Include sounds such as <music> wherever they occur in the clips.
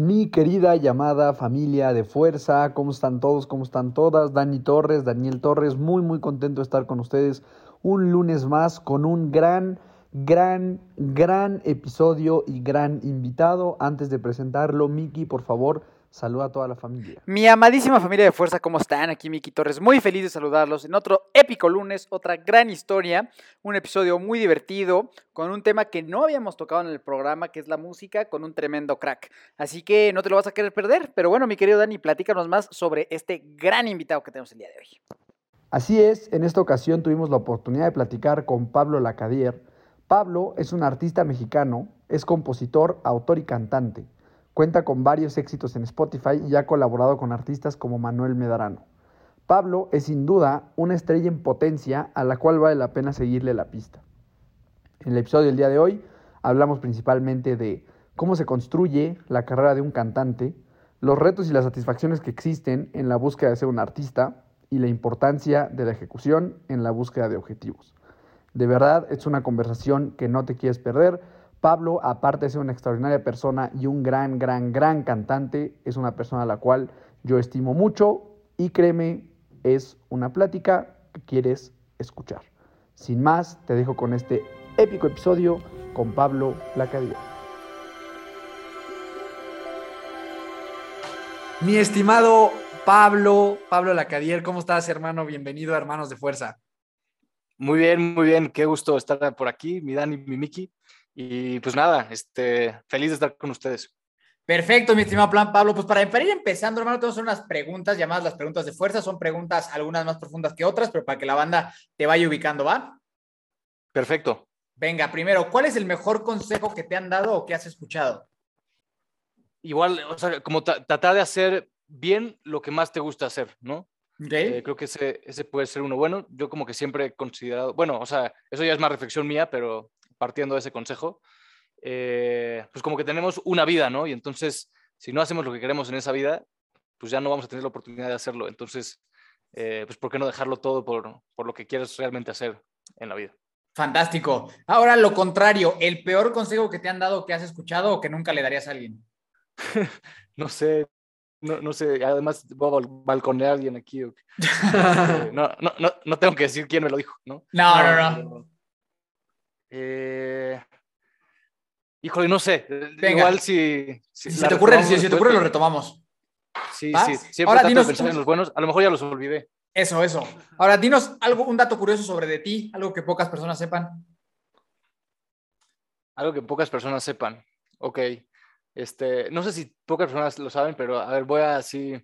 Mi querida llamada familia de fuerza, ¿cómo están todos? ¿Cómo están todas? Dani Torres, Daniel Torres, muy muy contento de estar con ustedes un lunes más con un gran, gran, gran episodio y gran invitado. Antes de presentarlo, Miki, por favor, saluda a toda la familia. Mi amadísima familia de fuerza, ¿cómo están? Aquí Miki Torres, muy feliz de saludarlos en otro épico lunes, otra gran historia, un episodio muy divertido, con un tema que no habíamos tocado en el programa, que es la música, con un tremendo crack. Así que no te lo vas a querer perder, pero bueno, mi querido Dani, platícanos más sobre este gran invitado que tenemos el día de hoy. Así es, en esta ocasión tuvimos la oportunidad de platicar con Pablo Lacadier. Pablo es un artista mexicano, es compositor, autor y cantante. Cuenta con varios éxitos en Spotify y ha colaborado con artistas como Manuel Medarano. Pablo es sin duda una estrella en potencia a la cual vale la pena seguirle la pista. En el episodio del día de hoy hablamos principalmente de cómo se construye la carrera de un cantante, los retos y las satisfacciones que existen en la búsqueda de ser un artista y la importancia de la ejecución en la búsqueda de objetivos. De verdad, es una conversación que no te quieres perder. Pablo, aparte de ser una extraordinaria persona y un gran, gran, gran cantante, es una persona a la cual yo estimo mucho y créeme, es una plática que quieres escuchar. Sin más, te dejo con este épico episodio con Pablo Lacadía. Mi estimado Pablo, Pablo Lacadier, ¿cómo estás, hermano? Bienvenido a Hermanos de Fuerza. Muy bien, muy bien. Qué gusto estar por aquí, mi Dani, mi Miki. Y pues nada, este, feliz de estar con ustedes. Perfecto, mi estimado plan Pablo. Pues para, ir empezando, hermano, tenemos unas preguntas llamadas las preguntas de fuerza. Son preguntas, algunas más profundas que otras, pero para que la banda te vaya ubicando, ¿va? Perfecto. Venga, primero, ¿cuál es el mejor consejo que te han dado o que has escuchado? Igual, o sea, como tra- tratar de hacer bien lo que más te gusta hacer, ¿no? ¿Ok? Eh, creo que ese, ese puede ser uno bueno. Yo como que siempre he considerado, bueno, o sea, eso ya es más reflexión mía, pero partiendo de ese consejo, eh, pues como que tenemos una vida, ¿no? Y entonces, si no hacemos lo que queremos en esa vida, pues ya no vamos a tener la oportunidad de hacerlo. Entonces, eh, pues ¿por qué no dejarlo todo por, por lo que quieres realmente hacer en la vida? Fantástico. Ahora lo contrario, el peor consejo que te han dado, que has escuchado o que nunca le darías a alguien. <laughs> No sé, no, no sé, además voy a bal- balconear a alguien aquí. <laughs> no, no, no, no tengo que decir quién me lo dijo, ¿no? No, no, no. Eh, híjole, no sé. Venga. Igual si. Si se te ocurre, si se te ocurre, lo retomamos. Sí, ¿Va? sí. Siempre Ahora trato dinos de pensar en los buenos. A lo mejor ya los olvidé. Eso, eso. Ahora, dinos algo, un dato curioso sobre de ti, algo que pocas personas sepan. Algo que pocas personas sepan. Ok. Este, no sé si pocas personas lo saben, pero a ver, voy a así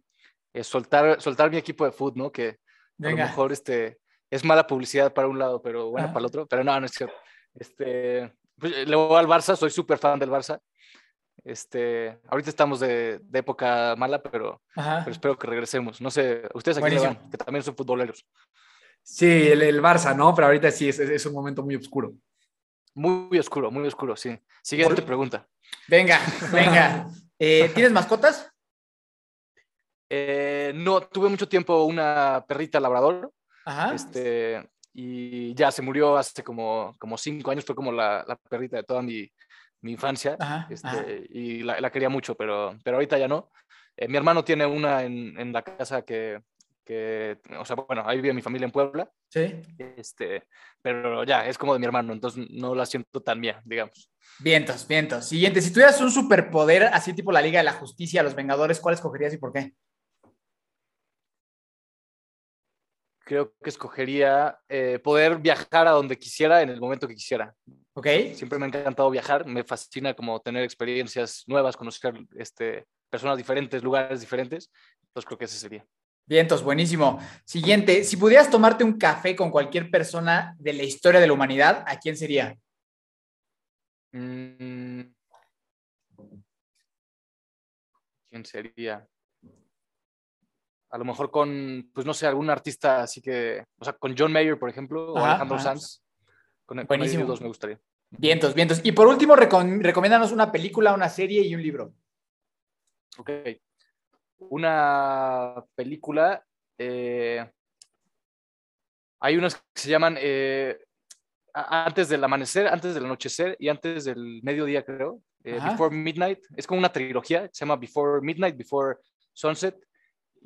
eh, soltar, soltar mi equipo de fútbol, ¿no? Que a lo Venga. mejor este, es mala publicidad para un lado, pero buena Ajá. para el otro. Pero no, no es cierto. Este, pues, eh, le voy al Barça, soy súper fan del Barça. Este, ahorita estamos de, de época mala, pero, espero que regresemos. No sé, ustedes aquí van, que también son futboleros. Sí, el, el Barça, ¿no? Pero ahorita sí es, es- es un momento muy oscuro. Muy oscuro, muy oscuro, sí. Siguiente pregunta. Venga, venga. <laughs> Eh, ¿Tienes mascotas? Eh, no, tuve mucho tiempo una perrita labrador. Ajá. Este, y ya se murió hace como, como cinco años, fue como la, la perrita de toda mi, mi infancia. Ajá, este, ajá. Y la, la quería mucho, pero, pero ahorita ya no. Eh, mi hermano tiene una en, en la casa que, que, o sea, bueno, ahí vive mi familia en Puebla, Sí. este, pero ya, es como de mi hermano, entonces no la siento tan mía, digamos. Vientos, vientos. Siguiente. Si tuvieras un superpoder, así tipo la Liga de la Justicia, los Vengadores, ¿cuál escogerías y por qué? Creo que escogería eh, poder viajar a donde quisiera en el momento que quisiera. ¿Ok? Siempre me ha encantado viajar, me fascina como tener experiencias nuevas, conocer este, personas diferentes, lugares diferentes. Entonces creo que ese sería. Vientos, buenísimo. Siguiente, si pudieras tomarte un café con cualquier persona de la historia de la humanidad, ¿a quién sería? Mm. ¿Quién sería? A lo mejor con, pues no sé, algún artista así que, o sea, con John Mayer, por ejemplo, o Ajá, Alejandro ajá. Sanz. Con, con Buenísimo. ellos dos me gustaría. Vientos, vientos. Y por último, recom- recomiéndanos una película, una serie y un libro. Ok. Una película. eh, hay unas que se llaman eh, Antes del amanecer, antes del anochecer y antes del mediodía, creo. eh. Before Midnight. Es como una trilogía. Se llama Before Midnight, Before Sunset.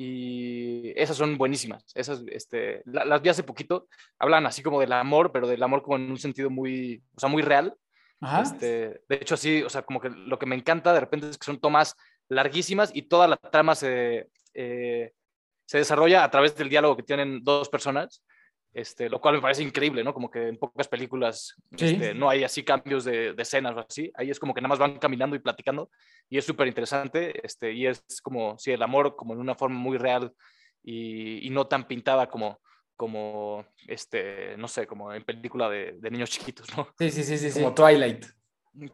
Y esas son buenísimas. Esas, este, la- las vi hace poquito. Hablan así como del amor, pero del amor como en un sentido muy, o sea, muy real. Ajá. Este, de hecho, así, o sea, como que lo que me encanta de repente es que son tomas larguísimas y toda la trama se, eh, se desarrolla a través del diálogo que tienen dos personas, este, lo cual me parece increíble, ¿no? Como que en pocas películas Sí. este, no hay así cambios de, de escenas o así, ahí es como que nada más van caminando y platicando y es súper interesante este, y es como, sí, el amor como en una forma muy real y, y no tan pintada como como, este, no sé, como en película de, de niños chiquitos, ¿no? Sí, sí, sí, sí, sí. Como Twilight.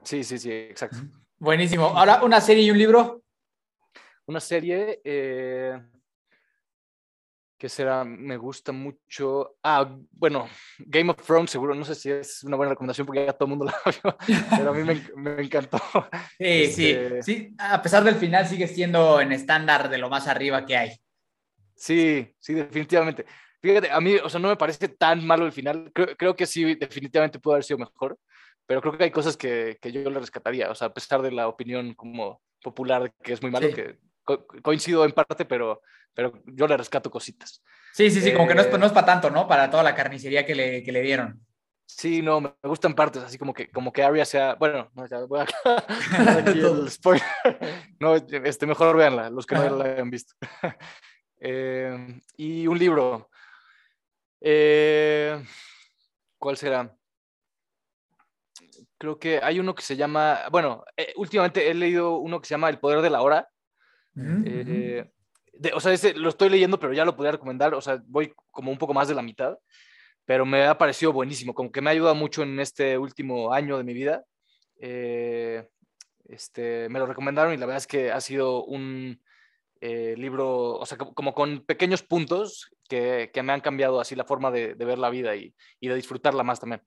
Sí, sí, sí, exacto. Buenísimo. Ahora, una serie y un libro. Una serie eh, que será, me gusta mucho. Ah, bueno, Game of Thrones, seguro, no sé si es una buena recomendación porque ya todo el mundo <laughs> la vio, pero a mí me, me encantó. <laughs> Sí, Este- sí, sí. A pesar del final, sigue siendo en estándar de lo más arriba que hay. Sí, sí, definitivamente. Fíjate, a mí, o sea, no me parece tan malo el final. Creo, creo que sí, definitivamente pudo haber sido mejor, pero creo que hay cosas que, que yo le rescataría, o sea, a pesar de la opinión como popular que es muy malo, Sí. que co- coincido en parte, pero, pero yo le rescato cositas. Sí, sí, sí, como que no es, Eh, no es para tanto, ¿no? Para toda la carnicería que le, que le dieron. Sí, no, me gustan partes, así como que, como que Arya sea, bueno, no, ya voy a <laughs> <laughs> el spoiler. <laughs> No, este, mejor véanla, los que no la hayan visto. Eh, y un libro. Eh, ¿Cuál será? Creo que hay uno que se llama, bueno, eh, últimamente he leído uno que se llama El Poder de la Hora. Eh, de- o sea, ese lo estoy leyendo, pero ya lo podría recomendar. O sea, voy como un poco más de la mitad, pero me ha parecido buenísimo. Como que me ha ayudado mucho en este último año de mi vida. Eh, este, me lo recomendaron y la verdad es que ha sido un eh, libro, o sea, como, como con pequeños puntos que, que me han cambiado así la forma de, de ver la vida y, y de disfrutarla más también.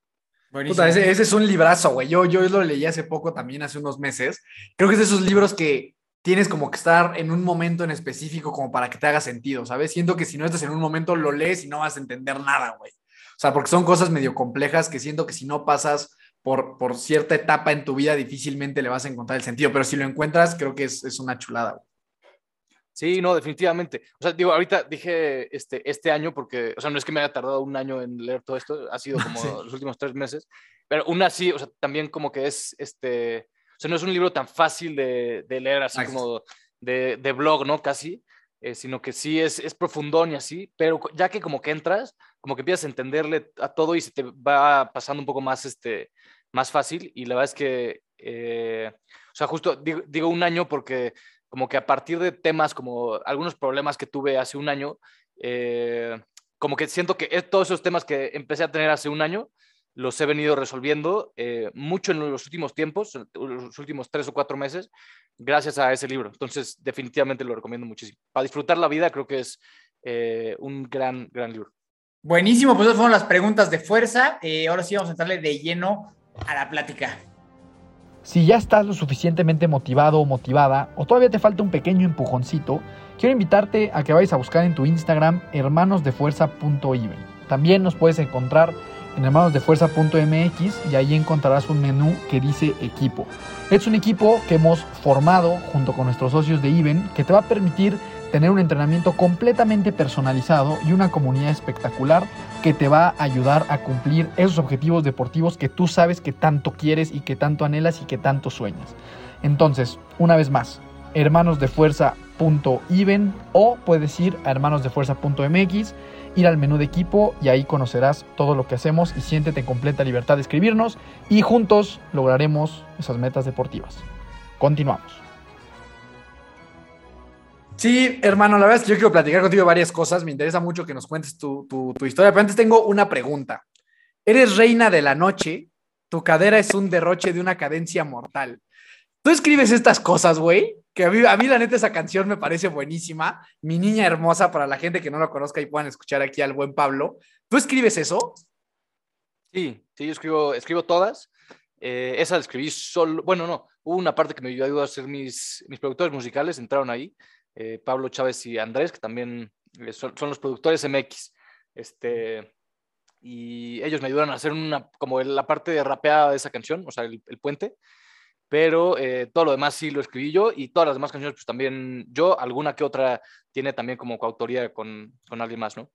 Puta, ese, ese es un librazo, güey. Yo, yo lo leí hace poco también, hace unos meses. Creo que es de esos libros que tienes como que estar en un momento en específico como para que te haga sentido, ¿sabes? Siento que si no estás en un momento lo lees y no vas a entender nada, güey. O sea, porque son cosas medio complejas que siento que si no pasas por, por cierta etapa en tu vida difícilmente le vas a encontrar el sentido, pero si lo encuentras creo que es, es una chulada, güey. Sí, no, definitivamente. O sea, digo, ahorita dije este, este año porque, o sea, no es que me haya tardado un año en leer todo esto, ha sido <laughs> como Sí. los últimos tres meses, pero aún así, o sea, también como que es, este, sea, no es un libro tan fácil de, de leer, así Exacto. como de, de blog, ¿no? Casi, eh, sino que sí es, es profundón y así, pero ya que como que entras, como que empiezas a entenderle a todo y se te va pasando un poco más, este, más fácil y la verdad es que, eh, o sea, justo digo, digo un año porque como que a partir de temas como algunos problemas que tuve hace un año, eh, como que siento que es- todos esos temas que empecé a tener hace un año, los he venido resolviendo eh, mucho en los últimos tiempos, en los últimos tres o cuatro meses, gracias a ese libro. Entonces, definitivamente lo recomiendo muchísimo. Para disfrutar la vida, creo que es eh, un gran, gran libro. Buenísimo, pues esas fueron las preguntas de fuerza. Eh, ahora sí vamos a entrarle de lleno a la plática. Si ya estás lo suficientemente motivado o motivada, o todavía te falta un pequeño empujoncito, quiero invitarte a que vayas a buscar en tu Instagram hermanosdefuerza.even. También nos puedes encontrar en hermanosdefuerza.mx y ahí encontrarás un menú que dice equipo. Es un equipo que hemos formado junto con nuestros socios de Even que te va a permitir tener un entrenamiento completamente personalizado y una comunidad espectacular que te va a ayudar a cumplir esos objetivos deportivos que tú sabes que tanto quieres y que tanto anhelas y que tanto sueñas. Entonces, una vez más, hermanosdefuerza.even o puedes ir a hermanosdefuerza.mx, ir al menú de equipo y ahí conocerás todo lo que hacemos y siéntete en completa libertad de escribirnos y juntos lograremos esas metas deportivas. Continuamos. Sí, hermano, la verdad es que yo quiero platicar contigo varias cosas. Me interesa mucho que nos cuentes tu, tu, historia. Pero antes tengo una pregunta. Eres reina de la noche, tu cadera es un derroche de una cadencia mortal. Tú escribes estas cosas, güey, que a mí, a mí la neta esa canción me parece buenísima. Mi niña hermosa, para la gente que no lo conozca y puedan escuchar aquí al buen Pablo. ¿Tú escribes eso? Sí, sí, yo escribo, escribo todas. Eh, esa la escribí solo, bueno, no, hubo una parte que me ayudó a hacer mis, mis productores musicales, entraron ahí, eh, Pablo Chávez y Andrés, que también eh, son, los productores MX. Este, y ellos me ayudaron a hacer una, como la parte de rapeada de esa canción, o sea, el puente. Pero eh, todo lo demás sí lo escribí yo y todas las demás canciones, pues también yo, alguna que otra tiene también como coautoría con, con alguien más, ¿no?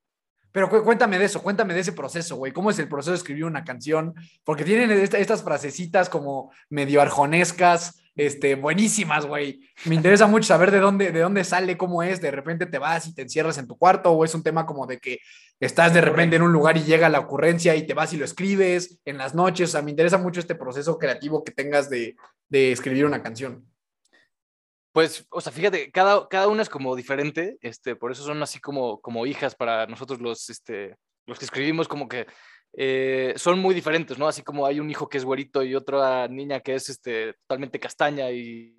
Pero cuéntame de eso, cuéntame de ese proceso, güey. ¿Cómo es el proceso de escribir una canción? Porque tienen esta, estas frasecitas como medio arjonescas, este, buenísimas, güey. Me interesa mucho saber de dónde, de dónde sale, cómo es. De repente te vas y te encierras en tu cuarto, o es un tema como de que estás de repente en un lugar y llega la ocurrencia y te vas y lo escribes en las noches. O sea, me interesa mucho este proceso creativo que tengas de, de escribir una canción. Pues, o sea, fíjate, cada, cada una es como diferente, este, por eso son así como, como hijas para nosotros los, este, los que escribimos, como que eh, son muy diferentes, ¿no? Así como hay un hijo que es güerito y otra niña que es este, totalmente castaña y,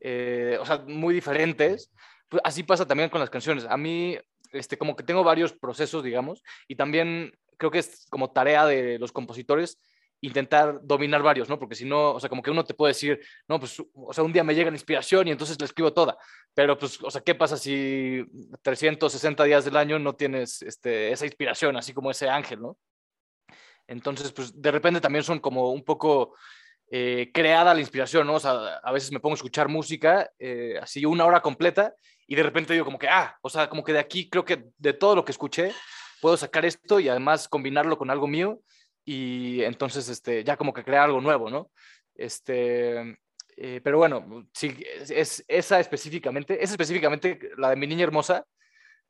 eh, o sea, muy diferentes. Pues así pasa también con las canciones. A mí, este, como que tengo varios procesos, digamos, y también creo que es como tarea de los compositores intentar dominar varios, ¿no? Porque si no, o sea, como que uno te puede decir, no, pues, o sea, un día me llega la inspiración y entonces la escribo toda, pero pues, o sea, ¿qué pasa si 360 días del año no tienes este, esa inspiración, así como ese ángel, ¿no? Entonces, pues, de repente también son como un poco eh, creada la inspiración, ¿no? O sea, a veces me pongo a escuchar música, eh, así una hora completa, y de repente digo como que, ah, o sea, como que de aquí creo que de todo lo que escuché, puedo sacar esto y además combinarlo con algo mío y entonces este, ya como que crear algo nuevo, ¿no? Este, eh, pero bueno, sí, es, esa específicamente, esa específicamente, la de mi niña hermosa,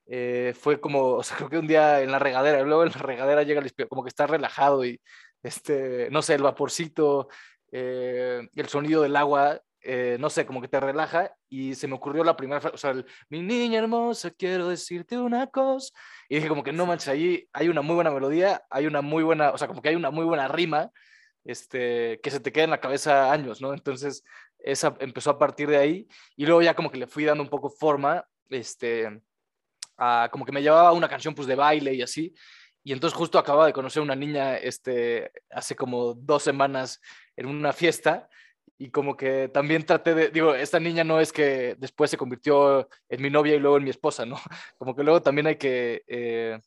eh, fue como, o sea, creo que un día en la regadera, luego en la regadera llega el como que está relajado y, este, no sé, el vaporcito, eh, el sonido del agua, eh, no sé, como que te relaja y se me ocurrió la primera o sea, el, mi niña hermosa, quiero decirte una cosa. Y dije como que no manches, ahí hay una muy buena melodía, hay una muy buena, o sea, como que hay una muy buena rima, este, que se te queda en la cabeza años, ¿no? Entonces, esa empezó a partir de ahí y luego ya como que le fui dando un poco forma, este, como que me llevaba una canción pues de baile y así. Y entonces justo acababa de conocer una niña este, hace como dos semanas en una fiesta y como que también traté de, digo, esta niña no es que después se convirtió en mi novia y luego en mi esposa, ¿no? <laughs> Como que luego también hay que, eh,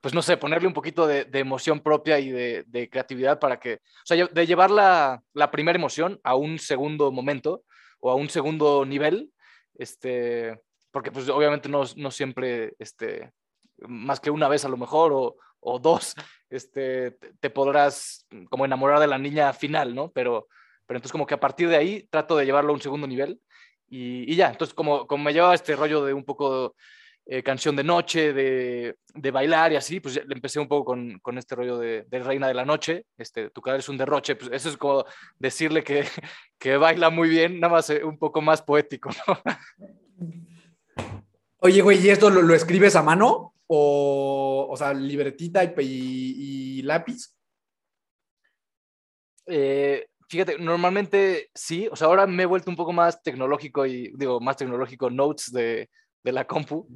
pues no sé, ponerle un poquito de, de emoción propia y de, de, creatividad para que, o sea, de llevar la, la, primera emoción a un segundo momento o a un segundo nivel, este, porque pues obviamente no, no siempre, este, más que una vez a lo mejor o, o dos, este, te podrás como enamorar de la niña final, ¿no? Pero pero entonces como que a partir de ahí trato de llevarlo a un segundo nivel y, y ya, entonces como, como me llevaba este rollo de un poco eh, canción de noche, de, de, bailar y así, pues le empecé un poco con, con este rollo de, de, Reina de la Noche, este, tu cara es un derroche, pues eso es como decirle que, <laughs> que baila muy bien, nada más eh, un poco más poético, ¿no? <laughs> Oye, güey, ¿y esto lo, lo escribes a mano? O, o sea, libretita y, y, y lápiz? Eh, Fíjate, normalmente sí, o sea, ahora me he vuelto un poco más tecnológico y digo, más tecnológico, notes de, de la compu,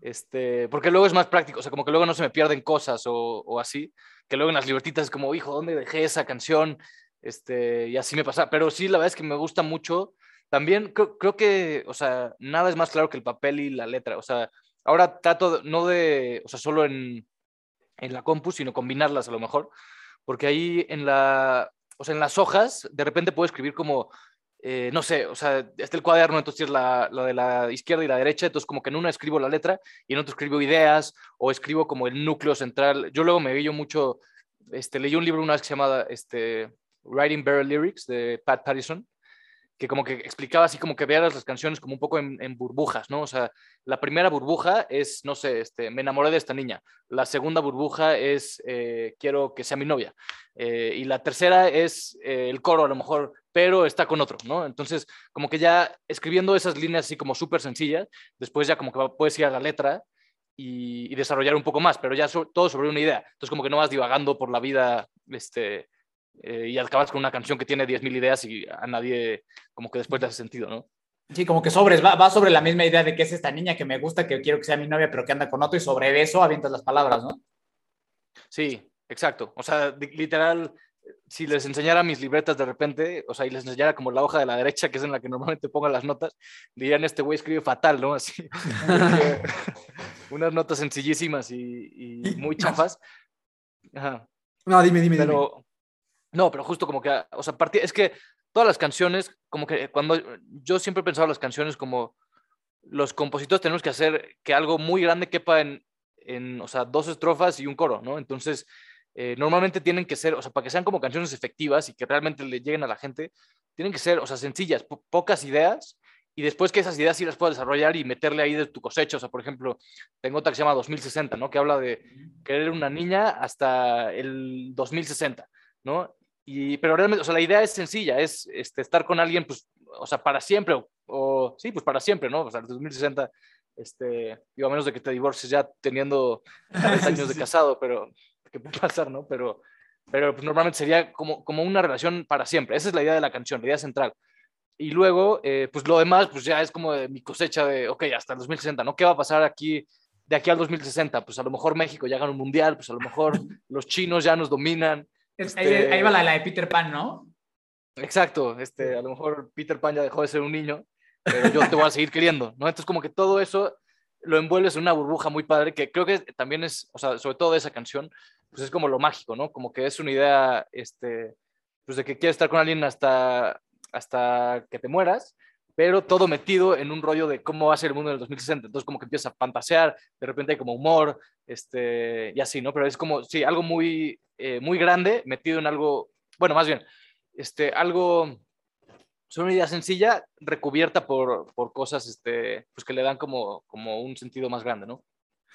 este, porque luego es más práctico, o sea, como que luego no se me pierden cosas o, o así, que luego en las libretitas es como, hijo, ¿dónde dejé esa canción? Este, y así me pasa, pero sí, la verdad es que me gusta mucho. También creo, creo que, o sea, nada es más claro que el papel y la letra, o sea, ahora trato no de, o sea, solo en, en la compu, sino combinarlas a lo mejor, porque ahí en la, o sea, en las hojas, de repente puedo escribir como, eh, no sé, o sea, está el cuaderno, entonces es la, la, de la izquierda y la derecha, entonces como que en una escribo la letra y en otro escribo ideas o escribo como el núcleo central. Yo luego me guío mucho, este, leí un libro una vez que se llama este, Writing Better Lyrics de Pat Patterson que como que explicaba así como que veas las canciones como un poco en, burbujas, ¿no? O sea, la primera burbuja es, no sé, este, me enamoré de esta niña. La segunda burbuja es, eh, quiero que sea mi novia. Eh, y la tercera es eh, el coro, a lo mejor, pero está con otro, ¿no? Entonces, como que ya escribiendo esas líneas así como súper sencillas, después ya como que puedes ir a la letra y, desarrollar un poco más, pero ya todo sobre una idea. Entonces, como que no vas divagando por la vida, este eh, y acabas con una canción que tiene 10.000 ideas y a nadie como que después le hace sentido, ¿no? Sí, como que sobres, va, va, sobre la misma idea de que es esta niña que me gusta, que quiero que sea mi novia, pero que anda con otro, y sobre eso avientas las palabras, ¿no? Sí, exacto. O sea, literal, si les enseñara mis libretas de repente, o sea, y les enseñara como la hoja de la derecha, que es en la que normalmente pongo las notas, dirían, este güey escribe fatal, ¿no? Así, <laughs> unas notas sencillísimas y, y muy chafas. Ajá. No, dime, dime, pero, dime. No, pero justo como que, o sea, es que todas las canciones, como que cuando yo siempre he pensado las canciones como los compositores tenemos que hacer que algo muy grande quepa en, en o sea, dos estrofas y un coro, ¿no? Entonces, eh, normalmente tienen que ser, o sea, para que sean como canciones efectivas y que realmente le lleguen a la gente, tienen que ser, o sea, sencillas, po pocas ideas y después que esas ideas sí las puedas desarrollar y meterle ahí de tu cosecha. O sea, por ejemplo, tengo otra que se llama 2060, ¿no? Que habla de querer una niña hasta el 2060, ¿no? Y, pero realmente, o sea, la idea es sencilla, es este, estar con alguien, pues, o sea, para siempre, o, o sí, pues para siempre, ¿no? O sea, el 2060, este, digo, a menos de que te divorcies ya teniendo 40 años de <laughs> casado, pero, ¿qué puede pasar, no? Pero, pero pues, normalmente sería como, como una relación para siempre. Esa es la idea de la canción, la idea central. Y luego, eh, pues lo demás, pues ya es como de mi cosecha de, ok, hasta el 2060, ¿no? ¿Qué va a pasar aquí de aquí al 2060? Pues a lo mejor México ya gana un mundial, pues a lo mejor <laughs> los chinos ya nos dominan, este... Ahí, ahí, va la, la, de Peter Pan, ¿no? Exacto, este, a lo mejor Peter Pan ya dejó de ser un niño, pero yo te voy a seguir queriendo, ¿no? Entonces como que todo eso lo envuelves en una burbuja muy padre, que creo que también es, o sea, sobre todo de esa canción, pues es como lo mágico, ¿no? Como que es una idea, este, pues de que quieres estar con alguien hasta, hasta que te mueras, pero todo metido en un rollo de cómo va a ser el mundo en el 2060. Entonces, como que empieza a fantasear, de repente hay como humor, este, y así, ¿no? Pero es como, sí, algo muy, eh, muy grande metido en algo, bueno, más bien, este, algo, es una idea sencilla recubierta por, por cosas, este, pues que le dan como, como un sentido más grande, ¿no?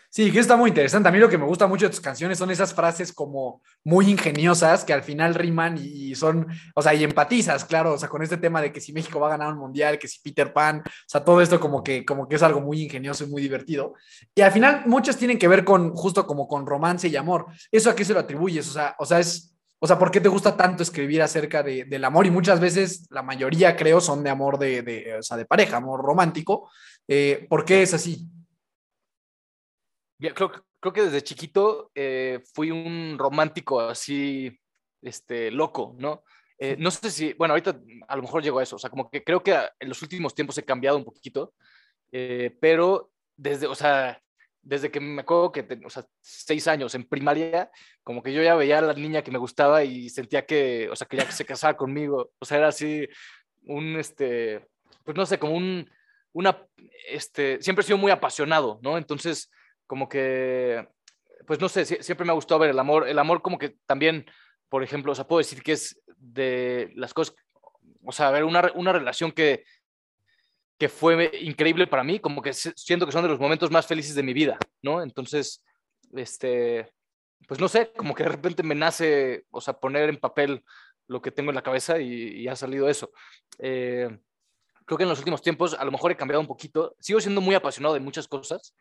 Sí, que está muy interesante. A mí lo que me gusta mucho de tus canciones son esas frases como muy ingeniosas que al final riman y son, o sea, y empatizas, claro, o sea, con este tema de que si México va a ganar un mundial, que si Peter Pan, o sea, todo esto como que, como que es algo muy ingenioso y muy divertido. Y al final muchas tienen que ver con, justo como con romance y amor. ¿Eso a qué se lo atribuyes? O sea, o sea, es, o sea, ¿por qué te gusta tanto escribir acerca de, del amor? Y muchas veces, la mayoría creo, son de amor de, de o sea, de pareja, amor romántico. Eh, ¿Por qué es así? Ya, creo, creo, que desde chiquito eh, fui un romántico así, este, loco, ¿no? Eh, no sé si, bueno, ahorita a lo mejor llego a eso, o sea, como que creo que en los últimos tiempos he cambiado un poquito, eh, pero desde, o sea, desde que me acuerdo que, o sea, seis años en primaria, como que yo ya veía a la niña que me gustaba y sentía que, o sea, quería que se casara conmigo, o sea, era así un, este, pues no sé, como un, una, este, siempre he sido muy apasionado, ¿no? Entonces, como que, pues no sé, siempre me ha gustado ver el amor. El amor como que también, por ejemplo, o sea, puedo decir que es de las cosas, o sea, ver una, una relación que, que fue increíble para mí, como que siento que son de los momentos más felices de mi vida, ¿no? Entonces, este, pues no sé, como que de repente me nace, o sea, poner en papel lo que tengo en la cabeza y, y ha salido eso. Eh, creo que en los últimos tiempos a lo mejor he cambiado un poquito, sigo siendo muy apasionado de muchas cosas,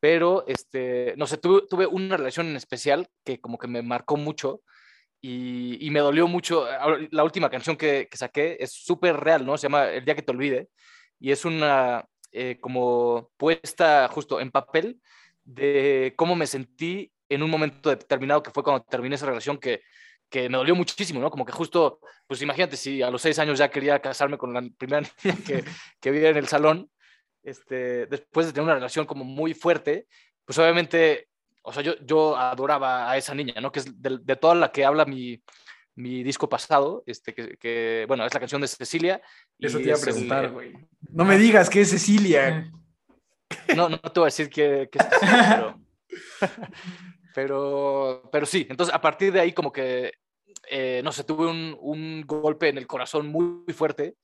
pero este, no sé, tuve, tuve, una relación en especial que como que me marcó mucho y, y me dolió mucho. La última canción que, que saqué es súper real, ¿no? Se llama El día que te olvide y es una eh, como puesta justo en papel de cómo me sentí en un momento determinado que fue cuando terminé esa relación que, que me dolió muchísimo, ¿no? Como que justo, pues imagínate si a los seis años ya quería casarme con la primera <laughs> niña que, que vi en el salón, este, después de tener una relación como muy fuerte, pues obviamente, o sea, yo, yo adoraba a esa niña, ¿no? Que es de, de toda la que habla mi, mi disco pasado, este, que, que, bueno, es la canción de Cecilia. Eso te iba a preguntar, güey. No me digas que es Cecilia. <laughs> No, no te voy a decir que, que es Cecilia, pero, <laughs> pero, pero sí, entonces a partir de ahí como que, eh, no sé, tuve un, un golpe en el corazón muy, muy fuerte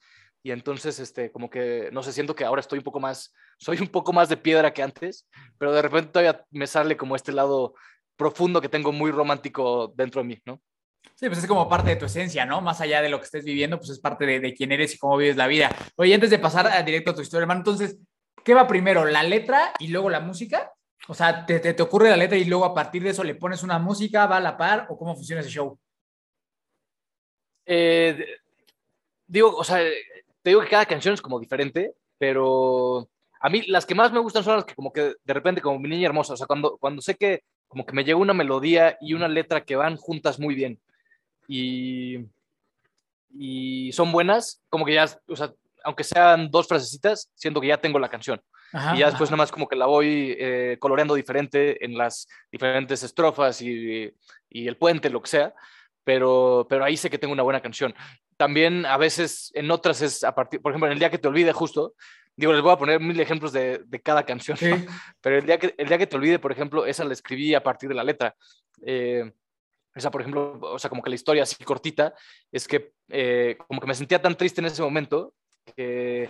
y entonces, este, como que, no sé, siento que ahora estoy un poco más, <laughs> soy un poco más de piedra que antes, pero de repente todavía me sale como este lado profundo que tengo muy romántico dentro de mí, ¿no? Sí, pues es como parte de tu esencia, ¿no? Más allá de lo que estés viviendo, pues es parte de, de quién eres y cómo vives la vida. Oye, antes de pasar a directo a tu historia, hermano, entonces, ¿qué va primero, la letra y luego la música? O sea, ¿te, te, te ocurre la letra y luego a partir de eso le pones una música, va a la par o cómo funciona ese show? Eh, digo, o sea, te digo que cada canción es como diferente, pero a mí las que más me gustan son las que como que de repente como mi niña hermosa, o sea, cuando, cuando sé que como que me llega una melodía y una letra que van juntas muy bien y, y son buenas, como que ya, o sea, aunque sean dos frasecitas, siento que ya tengo la canción. Ajá, y ya después ajá. nada más como que la voy eh, coloreando diferente en las diferentes estrofas y, y, el puente, lo que sea, pero, pero ahí sé que tengo una buena canción. También a veces en otras es a partir, por ejemplo, en el día que te olvide justo, digo, les voy a poner mil ejemplos de, de cada canción, pero el día, que, el día que te olvide, por ejemplo, esa la escribí a partir de la letra. Eh, esa, por ejemplo, o sea, como que la historia así cortita, es que eh, como que me sentía tan triste en ese momento que,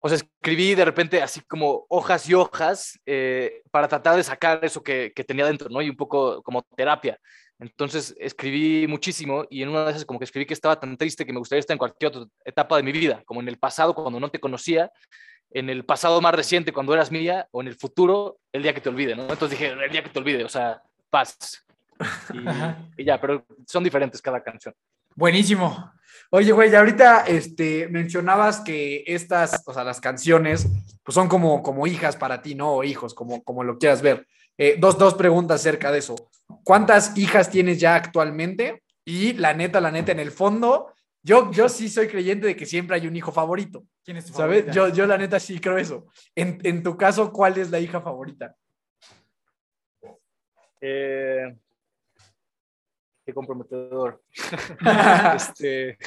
o sea, escribí de repente así como hojas y hojas eh, para tratar de sacar eso que, que, tenía dentro, ¿no? Y un poco como terapia. Entonces escribí muchísimo y en una de esas como que escribí que estaba tan triste que me gustaría estar en cualquier otra etapa de mi vida, como en el pasado cuando no te conocía, en el pasado más reciente cuando eras mía o en el futuro el día que te olvide, ¿no? Entonces dije, el día que te olvide, o sea, paz. Y, y ya, pero son diferentes cada canción. Buenísimo. Oye, güey, ahorita este, mencionabas que estas, o sea, las canciones, pues son como, como hijas para ti, ¿no? O hijos, como, como lo quieras ver. Eh, dos, dos preguntas acerca de eso. ¿Cuántas hijas tienes ya actualmente? Y la neta, la neta, en el fondo, yo, yo sí soy creyente de que siempre hay un hijo favorito. ¿Quién es tu ¿Sabes? Yo, yo la neta sí creo eso. En, en tu caso, ¿cuál es la hija favorita? Eh, qué comprometedor. <laughs> este,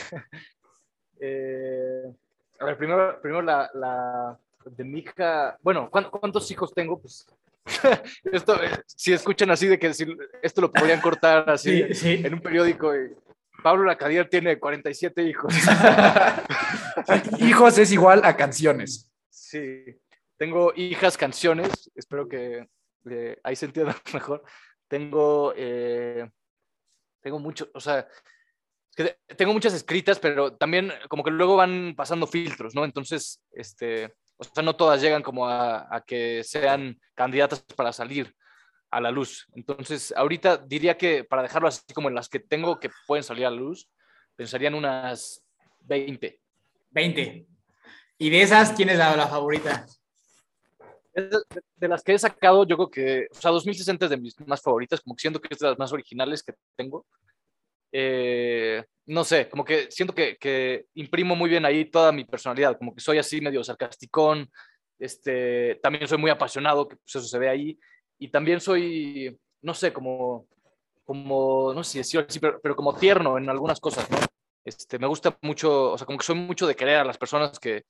eh, a ver, primero, primero la, la, de mi hija, bueno, ¿cuántos hijos tengo? Pues <laughs> esto, si escuchan así de que si, esto lo podrían cortar así sí, sí. en un periódico. Y, Pablo Lacadier tiene 47 hijos. <laughs> hijos es igual a canciones. Sí, tengo hijas canciones, espero que eh, ahí se entienda <laughs> mejor. Tengo, eh, tengo mucho, o sea, que tengo muchas escritas, pero también como que luego van pasando filtros, ¿no? Entonces, este, o sea, no todas llegan como a, a, que sean candidatas para salir a la luz. Entonces, ahorita diría que para dejarlo así como en las que tengo que pueden salir a la luz, pensarían unas 20. 20. ¿Y de esas quién es la, la favorita? De, de, las que he sacado, yo creo que, o sea, 2060 es de mis más favoritas, como que siento que es de las más originales que tengo. Eh, no sé, como que siento que, que, imprimo muy bien ahí toda mi personalidad, como que soy así medio sarcasticón, este, también soy muy apasionado, que pues eso se ve ahí, y también soy, no sé, como, como no sé si decirlo así, pero, pero, como tierno en algunas cosas, ¿no? Este, me gusta mucho, o sea, como que soy mucho de querer a las personas que,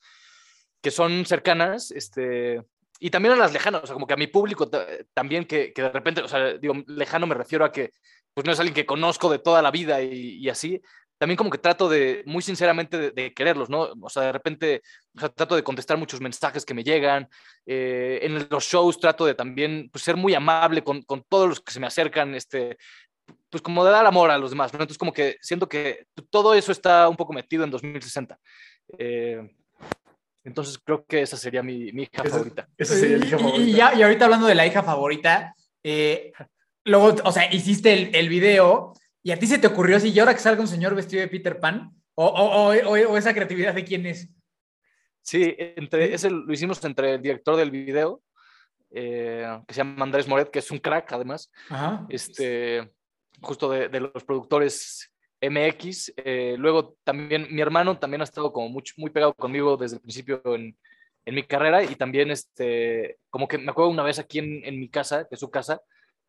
que son cercanas, este, y también a las lejanas, o sea, como que a mi público también, que, que de repente, o sea, digo, lejano me refiero a que pues no es alguien que conozco de toda la vida y, y así, también como que trato de, muy sinceramente, de, de, quererlos, ¿no? O sea, de repente, o sea, trato de contestar muchos mensajes que me llegan. Eh, en los shows trato de también pues, ser muy amable con, con, todos los que se me acercan, este, pues como de dar amor a los demás, ¿no? Entonces como que siento que todo eso está un poco metido en 2060. Eh, entonces creo que esa sería mi, mi hija esa, favorita. Esa sería mi hija favorita. Y, y, ya, y ahorita hablando de la hija favorita, eh, luego, o sea, hiciste el, el, video y a ti se te ocurrió así, y ahora que salga un señor vestido de Peter Pan, o, o, o, o esa creatividad de quién es. Sí, entre, ese lo hicimos entre el director del video, eh, que se llama Andrés Moret, que es un crack además, Ajá. este, justo de, de los productores MX. Eh, luego también mi hermano también ha estado como muy, muy pegado conmigo desde el principio en, en, mi carrera y también este, como que me acuerdo una vez aquí en, en mi casa, que es su casa,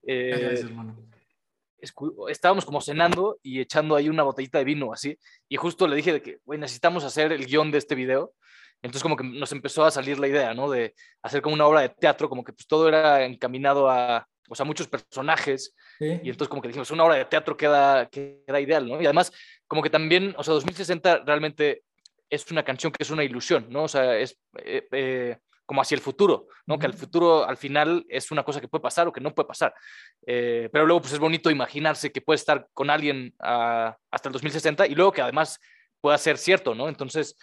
eh, Gracias, hermano. estábamos como cenando y echando ahí una botellita de vino así y justo le dije de que, güey, necesitamos hacer el guion de este video. Entonces como que nos empezó a salir la idea, ¿no? De hacer como una obra de teatro, como que pues todo era encaminado a, o sea, muchos personajes. ¿Sí? Y entonces como que dijimos, una obra de teatro queda, queda ideal, ¿no? Y además, como que también, o sea, 2060 realmente es una canción que es una ilusión, ¿no? O sea, es eh, eh, como hacia el futuro, ¿no? Que el futuro al final es una cosa que puede pasar o que no puede pasar. Eh, pero luego, pues es bonito imaginarse que puede estar con alguien ah, hasta el 2060 y luego que además pueda ser cierto, ¿no? Entonces,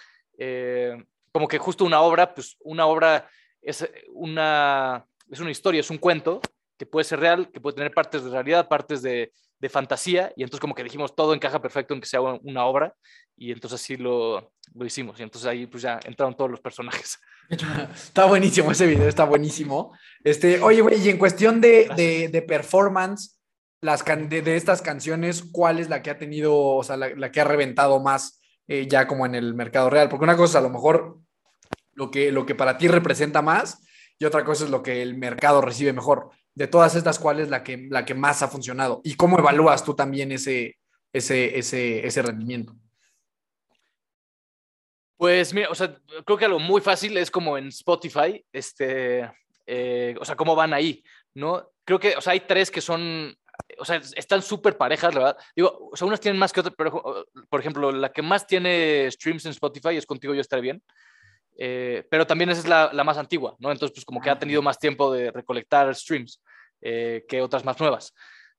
como que justo una obra, pues una obra es una, es una historia, es un cuento que puede ser real, que puede tener partes de realidad, partes de, de fantasía, y entonces como que dijimos, todo encaja perfecto en que sea una obra, y entonces así lo, lo hicimos, y entonces ahí pues ya entraron todos los personajes. <laughs> <laughs> Está buenísimo ese video, está buenísimo. Este, oye, güey, y en cuestión de, de, de performance, las de, de, estas canciones, ¿cuál es la que ha tenido, o sea, la, la que ha reventado más eh, ya como en el mercado real? Porque una cosa a lo mejor lo que, lo que para ti representa más, y otra cosa es lo que el mercado recibe mejor de todas estas, ¿cuál es la que, la que más ha funcionado? ¿Y cómo evalúas tú también ese, ese, ese, ese rendimiento? Pues mira, o sea, creo que algo muy fácil es como en Spotify, este, eh, o sea, cómo van ahí, ¿no? Creo que, o sea, hay tres que son, o sea, están súper parejas, la verdad. Digo, o sea, unas tienen más que otras, pero, por ejemplo, la que más tiene streams en Spotify es Contigo Yo Estaré Bien. Eh, pero también esa es la, la, más antigua, ¿no? Entonces, pues como que ha tenido más tiempo de recolectar streams eh, que otras más nuevas.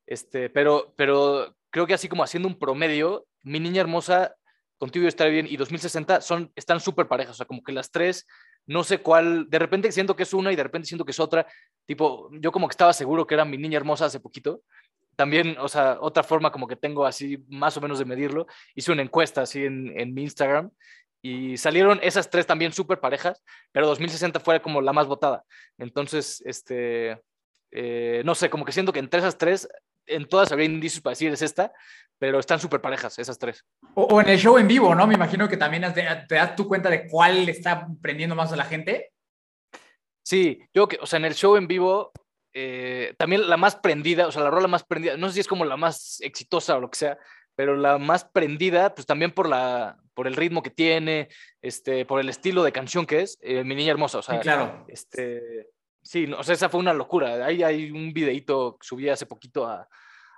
Este, pero, pero creo que así como haciendo un promedio, Mi Niña Hermosa, Contigo Estaré Bien y 2060 son, están súper parejas, o sea, como que las tres, no sé cuál, de repente siento que es una y de repente siento que es otra, tipo, yo como que estaba seguro que era Mi Niña Hermosa hace poquito, también, o sea, otra forma como que tengo así más o menos de medirlo, hice una encuesta así en, en mi Instagram y salieron esas tres también súper parejas, pero 2060 fue como la más votada. Entonces, este, eh, no sé, como que siento que entre esas tres, en todas habría indicios para decir es esta, pero están súper parejas esas tres. O, o, en el show en vivo, ¿no? Me imagino que también te, te das tu cuenta de cuál está prendiendo más a la gente. Sí, yo que, o sea, en el show en vivo, eh, también la más prendida, o sea, la rola más prendida, no sé si es como la más exitosa o lo que sea, pero la más prendida, pues también por, la, por el ritmo que tiene, este, por el estilo de canción que es, eh, Mi Niña Hermosa, o sea, claro. este, sí, no, o sea, esa fue una locura. Ahí hay un videito que subí hace poquito a,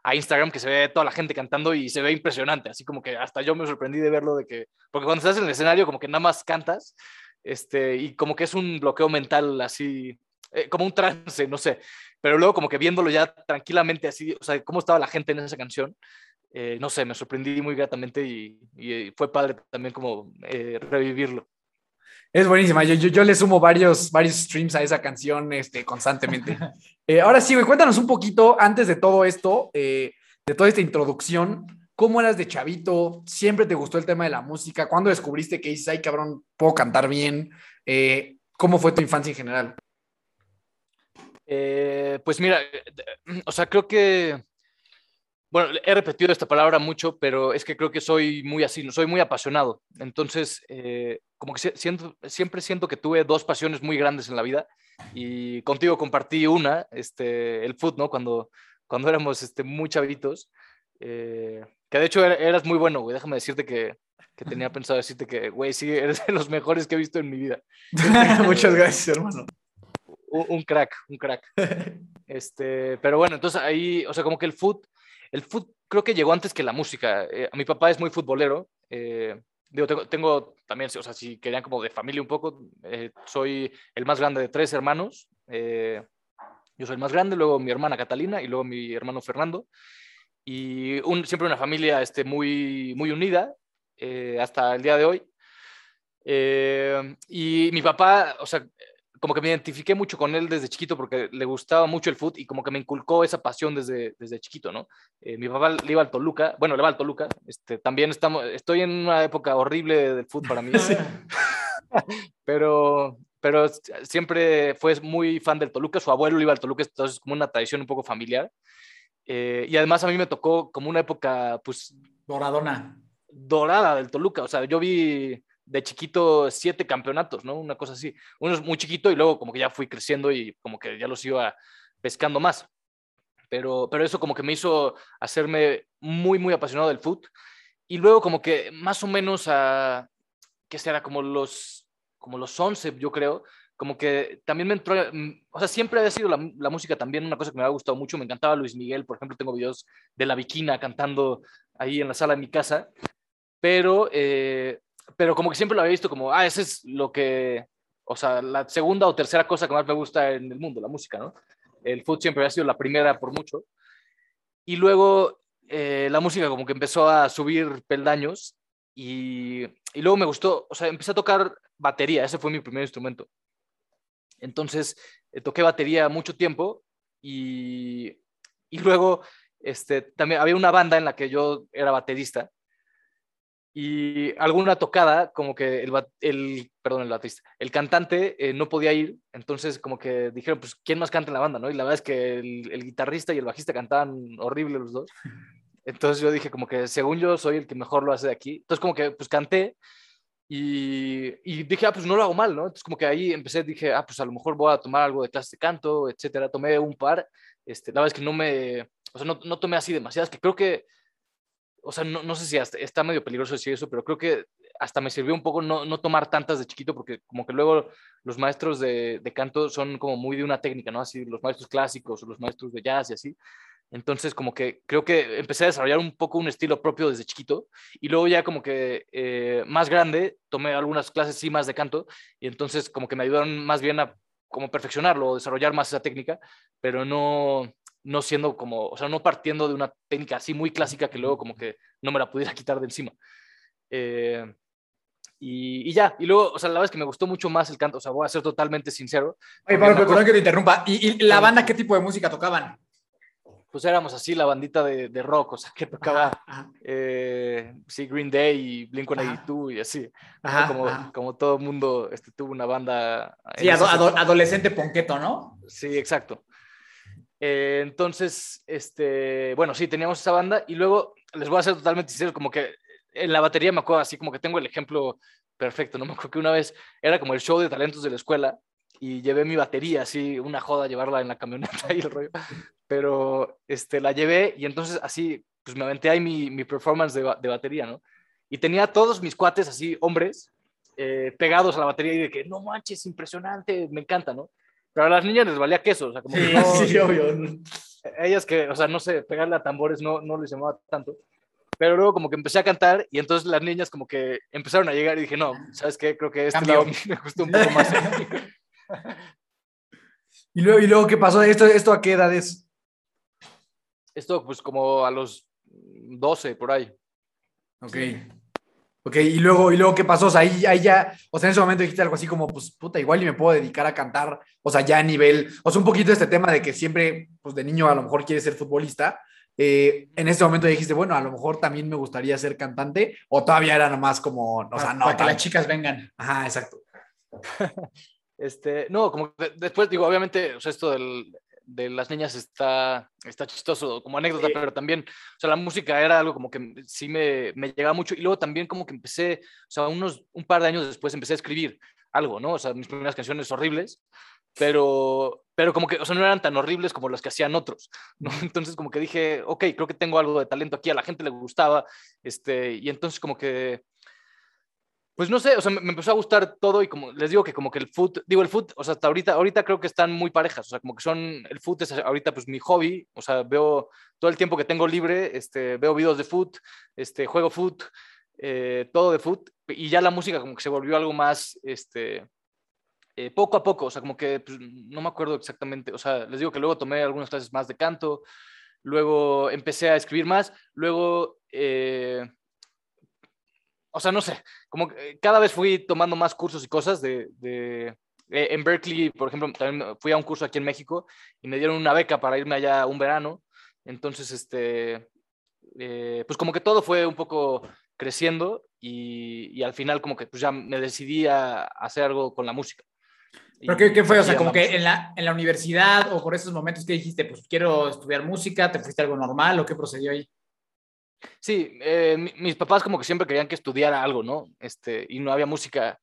a, Instagram que se ve toda la gente cantando y se ve impresionante, así como que hasta yo me sorprendí de verlo, de que, porque cuando estás en el escenario como que nada más cantas, este, y como que es un bloqueo mental así, eh, como un trance, no sé, pero luego como que viéndolo ya tranquilamente así, o sea, cómo estaba la gente en esa canción, eh, no sé, me sorprendí muy gratamente y, y fue padre también como eh, revivirlo. Es buenísima. Yo, yo, yo, le sumo varios, varios streams a esa canción este, constantemente. <laughs> eh, ahora sí, güey, cuéntanos un poquito antes de todo esto, eh, de toda esta introducción. ¿Cómo eras de chavito? ¿Siempre te gustó el tema de la música? ¿Cuándo descubriste que dices, ay, cabrón, puedo cantar bien? Eh, ¿Cómo fue tu infancia en general? Eh, pues mira, o sea, creo que bueno, he repetido esta palabra mucho, pero es que creo que soy muy así, soy muy apasionado. Entonces, eh, como que siento, siempre siento que tuve dos pasiones muy grandes en la vida y contigo compartí una, este, el foot, ¿no? Cuando, cuando éramos este, muy chavitos, eh, que de hecho eras muy bueno, güey. Déjame decirte que, que tenía pensado decirte que, güey, sí, eres de los mejores que he visto en mi vida. <laughs> Muchas gracias, hermano. Un, un crack, un crack. <laughs> Este, pero bueno, entonces ahí, o sea, como que el foot el fútbol creo que llegó antes que la música. Eh, a mi papá es muy futbolero. Eh, digo, tengo, tengo, también, o sea, si querían como de familia un poco, eh, soy el más grande de tres hermanos. Eh, yo soy el más grande, luego mi hermana Catalina y luego mi hermano Fernando. Y un, siempre una familia este, muy, muy unida eh, hasta el día de hoy. y mi papá, o sea, como que me identifiqué mucho con él desde chiquito porque le gustaba mucho el fútbol y como que me inculcó esa pasión desde, desde chiquito, ¿no? Eh, mi papá le iba al Toluca, bueno, le va al Toluca, este, también estamos, estoy en una época horrible del fútbol para mí, <laughs> <laughs> pero, pero siempre fue muy fan del Toluca, su abuelo iba al Toluca, entonces es como una tradición un poco familiar. Eh, y además a mí me tocó como una época, pues... Doradona. Dorada del Toluca, o sea, yo vi de chiquito siete campeonatos, ¿no? Una cosa así. Uno es muy chiquito y luego como que ya fui creciendo y como que ya los iba pescando más. Pero, pero eso como que me hizo hacerme muy, muy apasionado del fútbol. Y luego como que más o menos a, ¿qué será? Como los, como los 11, yo creo, como que también me entró, o sea, siempre ha sido la, música también una cosa que me ha gustado mucho, me encantaba Luis Miguel, por ejemplo, tengo videos de La Viquina cantando ahí en la sala de mi casa, pero eh, pero como que siempre lo había visto como, ah, ese es lo que, o sea, la segunda o tercera cosa que más me gusta en el mundo, la música, ¿no? El food siempre ha sido la primera por mucho. Y luego eh, la música como que empezó a subir peldaños y, y luego me gustó, o sea, empecé a tocar batería, ese fue mi primer instrumento. Entonces, eh, toqué batería mucho tiempo y, y luego este, también había una banda en la que yo era baterista y alguna tocada, como que el, el perdón, el baterista, el cantante eh, no podía ir, entonces como que dijeron, pues, ¿quién más canta en la banda? ¿no? Y la verdad es que el, el, guitarrista y el bajista cantaban horrible los dos. <laughs> Entonces yo dije, como que según yo soy el que mejor lo hace de aquí. Entonces como que pues canté y, y, dije, ah, pues no lo hago mal, ¿no? Entonces como que ahí empecé, dije, ah, pues a lo mejor voy a tomar algo de clase de canto, etcétera. Tomé un par, este, la verdad es que no me, o sea, no, no tomé así demasiadas, que creo que o sea, no, no sé si hasta, está medio peligroso decir eso, pero creo que hasta me sirvió un poco no, no tomar tantas de chiquito, porque como que luego los maestros de, de, canto son como muy de una técnica, ¿no? Así los maestros clásicos o los maestros de jazz y así. Entonces, como que creo que empecé a desarrollar un poco un estilo propio desde chiquito y luego ya como que eh, más grande tomé algunas clases sí más de canto y entonces como que me ayudaron más bien a como perfeccionarlo, desarrollar más esa técnica, pero no, no siendo como, o sea, no partiendo de una técnica así muy clásica que luego como que no me la pudiera <laughs> quitar de encima. Eh, y, y, ya, y luego, o sea, la verdad es que me gustó mucho más el canto, o sea, voy a ser totalmente sincero. Oye, Pablo, perdón que te interrumpa. ¿Y, ¿Y, la banda qué tipo de música tocaban? Pues éramos así, la bandita de, de rock, o sea, que tocaba, ajá, ajá. Eh, sí, Green Day y Blink-182 y así. Ajá, como, como todo mundo este, tuvo una banda. Sí, ado, ado, adolescente ponqueto, ¿no? Sí, exacto. Eh, entonces, este, bueno, sí, teníamos esa banda y luego les voy a ser totalmente sincero, como que en la batería me acuerdo así, como que tengo el ejemplo perfecto, ¿no? Me acuerdo que una vez era como el show de talentos de la escuela y llevé mi batería, así, una joda llevarla en la camioneta <laughs> y el rollo, pero este, la llevé y entonces así, pues me aventé ahí mi, mi performance de, de, batería, ¿no? Y tenía todos mis cuates así, hombres, eh, pegados a la batería y de que, no manches, impresionante, me encanta, ¿no? Pero a las niñas les valía queso, o sea, como sí, que no, sí, obvio. Ellas que, o sea, no sé, pegarle a tambores no, no les llamaba tanto. Pero luego como que empecé a cantar y entonces las niñas como que empezaron a llegar y dije, no, ¿sabes qué? Creo que este Cambió. lado me gustó un poco más. <laughs> ¿Y luego, ¿Y luego qué pasó? ¿Esto, ¿Esto a qué edad es? Esto pues como a los 12 por ahí. Ok. Ok, y luego, y luego ¿qué pasó? O sea, ahí, ahí ya, o sea, en ese momento dijiste algo así como, pues, puta, igual y me puedo dedicar a cantar, o sea, ya a nivel, o sea, un poquito este tema de que siempre, pues, de niño a lo mejor quieres ser futbolista. Eh, en ese momento dijiste, bueno, a lo mejor también me gustaría ser cantante, o todavía era nomás como, o sea, no. Para que las chicas vengan. Ajá, exacto. <laughs> este, no, como que después, digo, obviamente, o sea, esto del, de las niñas está, está chistoso como anécdota, sí. pero también, o sea, la música era algo como que sí me, me llegaba mucho y luego también como que empecé, o sea, unos, un par de años después empecé a escribir algo, ¿no? O sea, mis primeras canciones horribles, pero, pero como que, o sea, no eran tan horribles como las que hacían otros, ¿no? Entonces como que dije, ok, creo que tengo algo de talento aquí, a la gente le gustaba, este, y entonces como que pues no sé, o sea, me, empezó a gustar todo y como les digo que como que el foot, digo el foot, o sea, hasta ahorita, ahorita creo que están muy parejas, o sea, como que son, el foot es ahorita pues mi hobby, o sea, veo todo el tiempo que tengo libre, este, veo videos de foot, este, juego foot, eh, todo de foot, y ya la música como que se volvió algo más, este, eh, poco a poco, o sea, como que pues, no me acuerdo exactamente, o sea, les digo que luego tomé algunas clases más de canto, luego empecé a escribir más, luego... Eh, o sea, no sé, como que cada vez fui tomando más cursos y cosas de, de, de, en Berkeley, por ejemplo, también fui a un curso aquí en México y me dieron una beca para irme allá un verano. Entonces, este, eh, pues como que todo fue un poco creciendo y, y, al final como que pues ya me decidí a hacer algo con la música. ¿Pero qué, qué fue? O sea, como que en la, en la universidad o por esos momentos que dijiste, pues quiero estudiar música, ¿te fuiste algo normal o qué procedió ahí? Sí, eh, mis papás como que siempre querían que estudiara algo, ¿no? Este, y no había música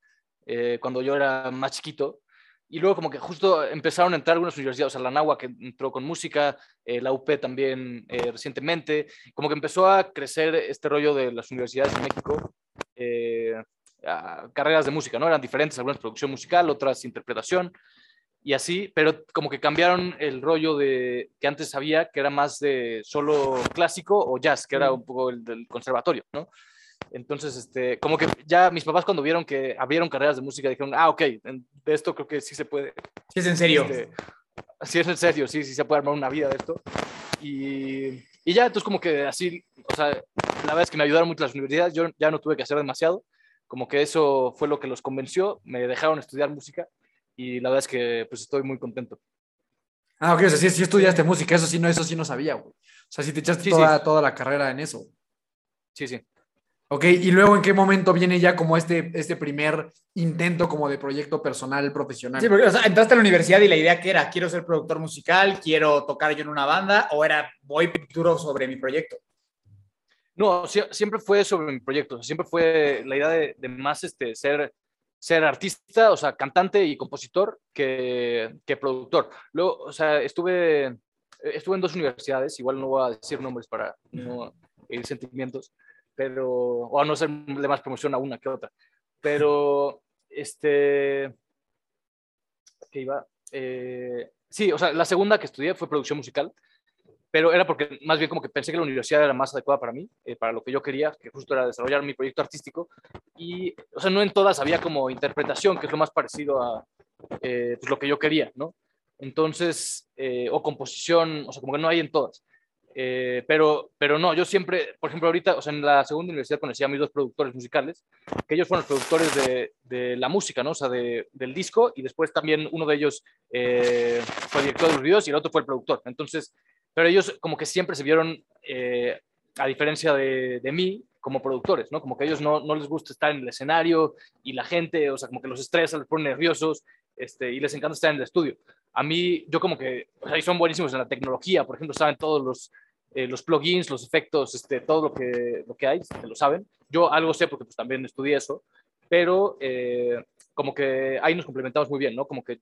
eh, cuando yo era más chiquito. Y luego como que justo empezaron a entrar algunas universidades, o sea, la NAHUA que entró con música, eh, la UP también recientemente, como que empezó a crecer este rollo de las universidades de México, carreras de música, ¿no? Eran diferentes, algunas producción musical, otras interpretación y así, pero como que cambiaron el rollo de que antes había, que era más de solo clásico o jazz, que era un poco el del conservatorio, ¿no? Entonces, este, como que ya mis papás cuando vieron que abrieron carreras de música dijeron, ah, ok, de esto creo que sí se puede. Sí, es en serio. este, sí es en serio, sí, sí se puede armar una vida de esto. Y, y ya, entonces como que así, o sea, la verdad es que me ayudaron mucho las universidades, yo ya no tuve que hacer demasiado, como que eso fue lo que los convenció, me dejaron estudiar música y la verdad es que pues estoy muy contento. Ah, ok, o sea, sí, sí estudiaste música, eso sí no, eso sí no sabía, güey. O sea, sí te echaste Sí, toda, sí. toda la carrera en eso. Sí, sí. Ok, y luego en qué momento viene ya como este, este primer intento como de proyecto personal profesional. Sí, porque o sea, entraste a la universidad y la idea que era, quiero ser productor musical, quiero tocar yo en una banda, o era, voy duro sobre mi proyecto. No, sie- siempre fue sobre mi proyecto, siempre fue la idea de, de más este, ser, ser artista, o sea, cantante y compositor que, que productor. Luego, o sea, estuve, estuve en dos universidades, igual no voy a decir nombres para no herir sentimientos, pero, o a no hacerle más promoción a una que a otra. Pero, este, ¿qué iba? Eh, sí, o sea, la segunda que estudié fue producción musical pero era porque más bien como que pensé que la universidad era más adecuada para mí, eh, para lo que yo quería, que justo era desarrollar mi proyecto artístico. Y, o sea, no en todas había como interpretación, que es lo más parecido a eh, pues lo que yo quería, ¿no? Entonces, eh, o composición, o sea, como que no hay en todas. Eh, pero, pero no, yo siempre, por ejemplo, ahorita, o sea, en la segunda universidad conocí a mis dos productores musicales, que ellos fueron los productores de, de la música, ¿no? O sea, de, del disco, y después también uno de ellos eh, fue director de los videos y el otro fue el productor. Entonces, pero ellos como que siempre se vieron, eh, a diferencia de, de, mí, como productores, ¿no? Como que a ellos no, no, les gusta estar en el escenario y la gente, o sea, como que los estresa, les pone nerviosos este, y les encanta estar en el estudio. A mí, yo como que, o sea, son buenísimos en la tecnología, por ejemplo, saben todos los, eh, los plugins, los efectos, este, todo lo que, lo que hay, que lo saben. Yo algo sé porque pues también estudié eso, pero eh, como que ahí nos complementamos muy bien, ¿no? Como que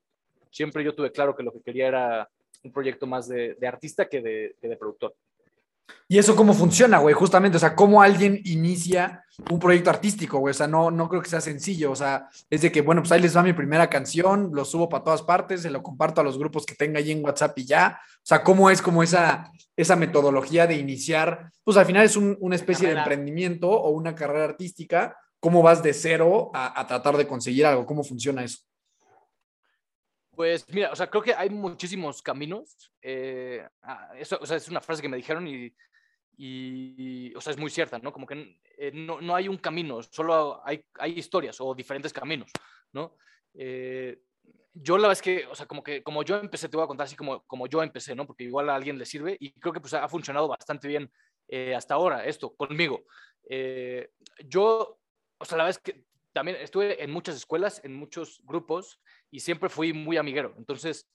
siempre yo tuve claro que lo que quería era un proyecto más de, de artista que de, que de, productor. ¿Y eso cómo funciona, güey? Justamente, o sea, ¿cómo alguien inicia un proyecto artístico, güey? O sea, no, no creo que sea sencillo, o sea, es de que, bueno, pues ahí les va mi primera canción, lo subo para todas partes, se lo comparto a los grupos que tenga ahí en WhatsApp y ya. O sea, ¿cómo es como esa, esa metodología de iniciar? Pues al final es un, una especie de emprendimiento o una carrera artística. ¿Cómo vas de cero a, a tratar de conseguir algo? ¿Cómo funciona eso? Pues mira, o sea, creo que hay muchísimos caminos. Eh, eso, o sea, es una frase que me dijeron y, y, o sea, es muy cierta, ¿no? Como que eh, no, no, hay un camino, solo hay, hay historias o diferentes caminos, ¿no? Eh, yo la verdad es que, o sea, como que como yo empecé, te voy a contar así como, como yo empecé, ¿no? Porque igual a alguien le sirve y creo que pues ha funcionado bastante bien eh, hasta ahora esto conmigo. Eh, yo, o sea, la verdad es que también estuve en muchas escuelas, en muchos grupos y siempre fui muy amiguero. Entonces,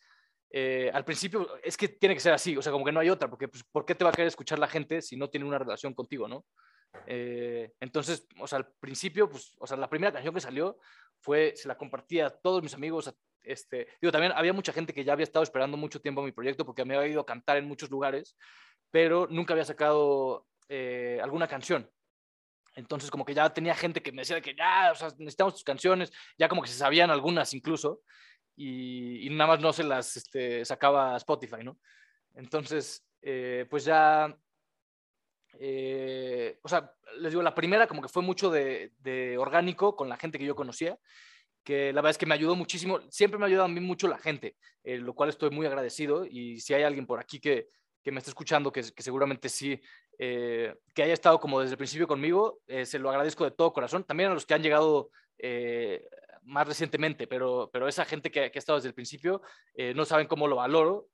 eh, al principio es que tiene que ser así, o sea, como que no hay otra, porque pues, ¿por qué te va a querer escuchar la gente si no tiene una relación contigo, no? Eh, entonces, o sea, al principio, pues, o sea, la primera canción que salió fue, se la compartía a todos mis amigos, este, digo, también había mucha gente que ya había estado esperando mucho tiempo mi proyecto porque me había ido a cantar en muchos lugares, pero nunca había sacado eh, alguna canción. Entonces, como que ya tenía gente que me decía que ya, o sea, necesitamos tus canciones, ya como que se sabían algunas incluso, y, y nada más no se las este, sacaba Spotify, ¿no? Entonces, eh, pues ya, eh, o sea, les digo, la primera como que fue mucho de, de, orgánico con la gente que yo conocía, que la verdad es que me ayudó muchísimo, siempre me ha ayudado a mí mucho la gente, eh, lo cual estoy muy agradecido, y si hay alguien por aquí que, que me está escuchando, que seguramente sí, eh, que haya estado como desde el principio conmigo, eh, se lo agradezco de todo corazón. También a los que han llegado eh, más recientemente, pero, pero esa gente que, ha estado desde el principio no saben cómo lo valoro,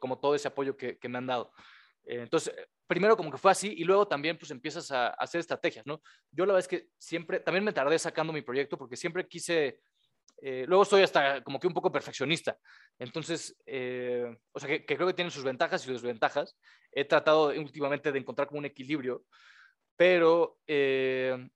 como todo ese apoyo que, me han dado. Entonces, primero como que fue así y luego también pues empiezas a, hacer estrategias, ¿no? Yo la verdad es que siempre, también me tardé sacando mi proyecto porque siempre quise luego soy hasta como que un poco perfeccionista. Entonces, o sea, que, que, creo que tienen sus ventajas y sus desventajas. He tratado últimamente de encontrar como un equilibrio, pero eh,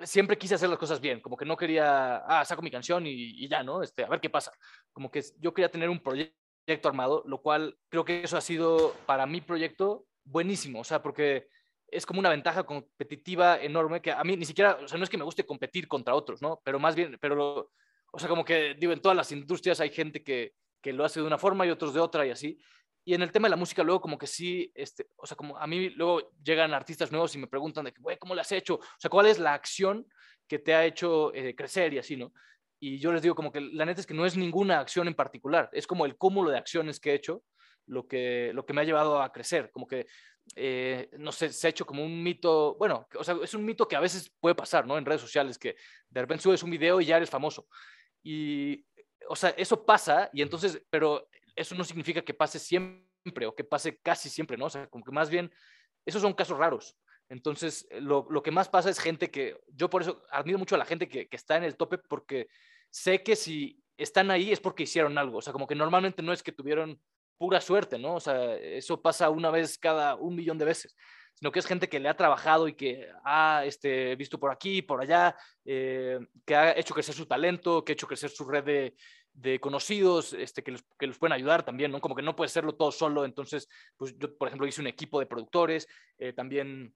siempre quise hacer las cosas bien. Como que no quería, ah, saco mi canción y, y, ya, ¿no? Este, a ver qué pasa. Como que yo quería tener un proyecto armado, lo cual creo que eso ha sido para mi proyecto buenísimo. O sea, porque es como una ventaja competitiva enorme que a mí ni siquiera, o sea, no es que me guste competir contra otros, ¿no? Pero más bien, pero lo, o sea, como que, digo, en todas las industrias hay gente que, que lo hace de una forma y otros de otra y así. Y en el tema de la música, luego como que sí, este, o sea, como a mí luego llegan artistas nuevos y me preguntan de que, güey, ¿cómo le has hecho? O sea, ¿cuál es la acción que te ha hecho eh, crecer y así, ¿no? Y yo les digo como que la neta es que no es ninguna acción en particular, es como el cúmulo de acciones que he hecho lo que, lo que me ha llevado a crecer, como que, eh, no sé, se ha hecho como un mito, bueno, o sea, es un mito que a veces puede pasar, ¿no? En redes sociales, que de repente subes un video y ya eres famoso. Y, o sea, eso pasa y entonces, pero eso no significa que pase siempre o que pase casi siempre, ¿no? O sea, como que más bien, esos son casos raros. Entonces, lo, lo que más pasa es gente que, yo por eso admiro mucho a la gente que, que está en el tope porque sé que si están ahí es porque hicieron algo. O sea, como que normalmente no es que tuvieron pura suerte, ¿no? O sea, eso pasa una vez cada un millón de veces, sino que es gente que le ha trabajado y que ha este, visto por aquí, por allá, eh, que ha hecho crecer su talento, que ha hecho crecer su red de, de conocidos este, que, los, que los pueden ayudar también, ¿no? Como que no puede serlo todo solo, entonces, pues yo, por ejemplo, hice un equipo de productores, eh, también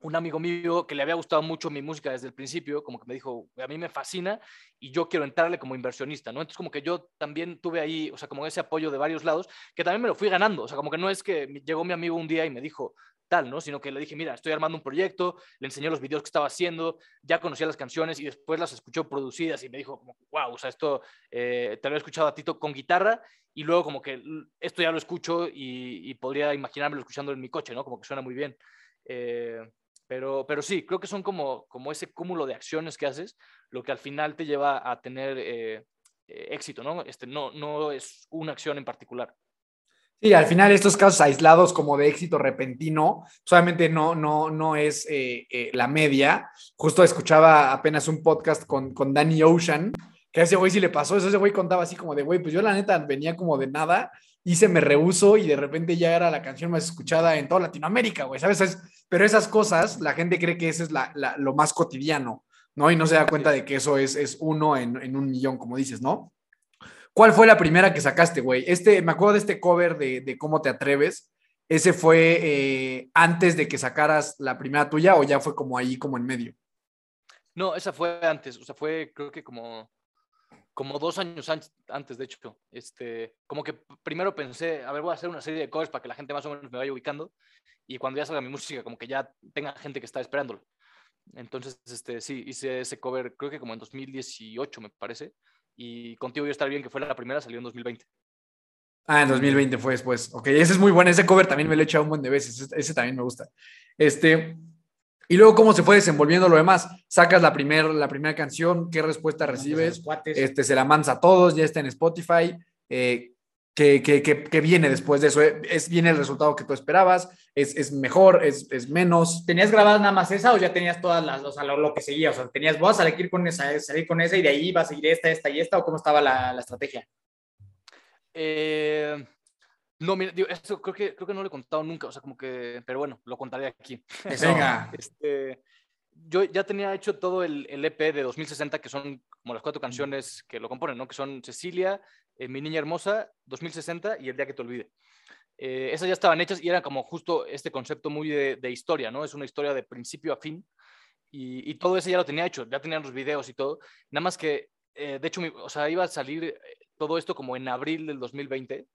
un amigo mío que le había gustado mucho mi música desde el principio, como que me dijo, a mí me fascina y yo quiero entrarle como inversionista, ¿no? Entonces como que yo también tuve ahí, o sea, como ese apoyo de varios lados, que también me lo fui ganando, o sea, como que no es que llegó mi amigo un día y me dijo tal, ¿no? Sino que le dije, mira, estoy armando un proyecto, le enseñé los videos que estaba haciendo, ya conocía las canciones y después las escuchó producidas y me dijo, como, wow, o sea, esto eh, te lo escuchado a Tito con guitarra y luego como que esto ya lo escucho y, y podría imaginármelo escuchando en mi coche, ¿no? Como que suena muy bien. Eh, pero, pero sí, creo que son como, como ese cúmulo de acciones que haces, lo que al final te lleva a tener eh, eh, éxito, ¿no? Este, no, no es una acción en particular. Sí, al final estos casos aislados como de éxito repentino, solamente no, no, no es eh, eh, la media. Justo escuchaba apenas un podcast con, con Danny Ocean, que a ese güey sí le pasó eso, ese güey contaba así como de, güey, pues yo la neta venía como de nada, hice Me Rehuso y de repente ya era la canción más escuchada en toda Latinoamérica, güey, ¿sabes? Es- pero esas cosas, la gente cree que eso es la- la- lo más cotidiano, ¿no? Y no se da cuenta de que eso es, es uno en, en un millón, como dices, ¿no? ¿Cuál fue la primera que sacaste, güey? Este, me acuerdo de este cover de, de Cómo te atreves. ¿Ese fue eh, antes de que sacaras la primera tuya o ya fue como ahí, como en medio? No, esa fue antes, o sea, fue creo que como, como dos años an- antes, de hecho. Este, como que primero pensé, a ver, voy a hacer una serie de covers para que la gente más o menos me vaya ubicando y cuando ya salga mi música, como que ya tenga gente que está esperándolo. Entonces, este, sí, hice ese cover, creo que como en 2018, me parece. Y Contigo yo estar bien, que fue la primera, salió en 2020. Ah, en 2020 fue después. Ok, ese es muy bueno. Ese cover también me lo he echado un buen de veces. Ese, ese también me gusta. Este, y luego, ¿cómo se fue desenvolviendo lo demás? Sacas la, primer, la primera canción, ¿qué respuesta recibes? Este, se la mandas a todos, ya está en Spotify. Eh, ¿qué, qué, qué- qué viene después de eso? ¿Es viene el resultado que tú esperabas? ¿Es, es mejor? ¿Es, ¿Es menos? ¿Tenías grabada nada más esa o ya tenías todas las, o sea, lo, lo que seguía? O sea, tenías, voy a salir con esa, salir con esa y de ahí va a seguir esta, esta y esta, o cómo estaba la, la estrategia? Eh, no, mira, digo, esto creo que, creo que no lo he contado nunca, o sea, como que, pero bueno, lo contaré aquí. Venga. <laughs> Este, yo ya tenía hecho todo el, el EP de 2060, que son como las cuatro canciones que lo componen, ¿no? Que son Cecilia, eh, Mi Niña Hermosa, 2060 y El Día que te olvide. Eh, esas ya estaban hechas y era como justo este concepto muy de, historia, ¿no? Es una historia de principio a fin y, todo eso ya lo tenía hecho, ya tenían los videos y todo. Nada más que, eh, de hecho, mi- o sea, iba a salir todo esto como en abril del 2020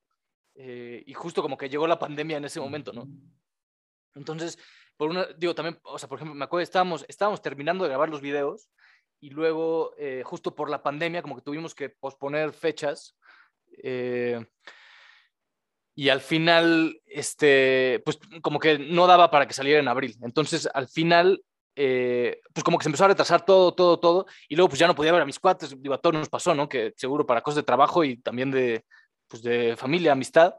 eh, y justo como que llegó la pandemia en ese momento, ¿no? Entonces, por una, digo, también, o sea, por ejemplo, me acuerdo, estábamos, estábamos terminando de grabar los videos y luego, justo por la pandemia, como que tuvimos que posponer fechas. Eh, y al final, este, pues como que no daba para que saliera en abril. Entonces, al final, eh, pues como que se empezó a retrasar todo, todo, todo. Y luego, pues ya no podía ver a mis cuates. Digo, a todos nos pasó, ¿no? Que seguro para cosas de trabajo y también de, pues de familia, amistad,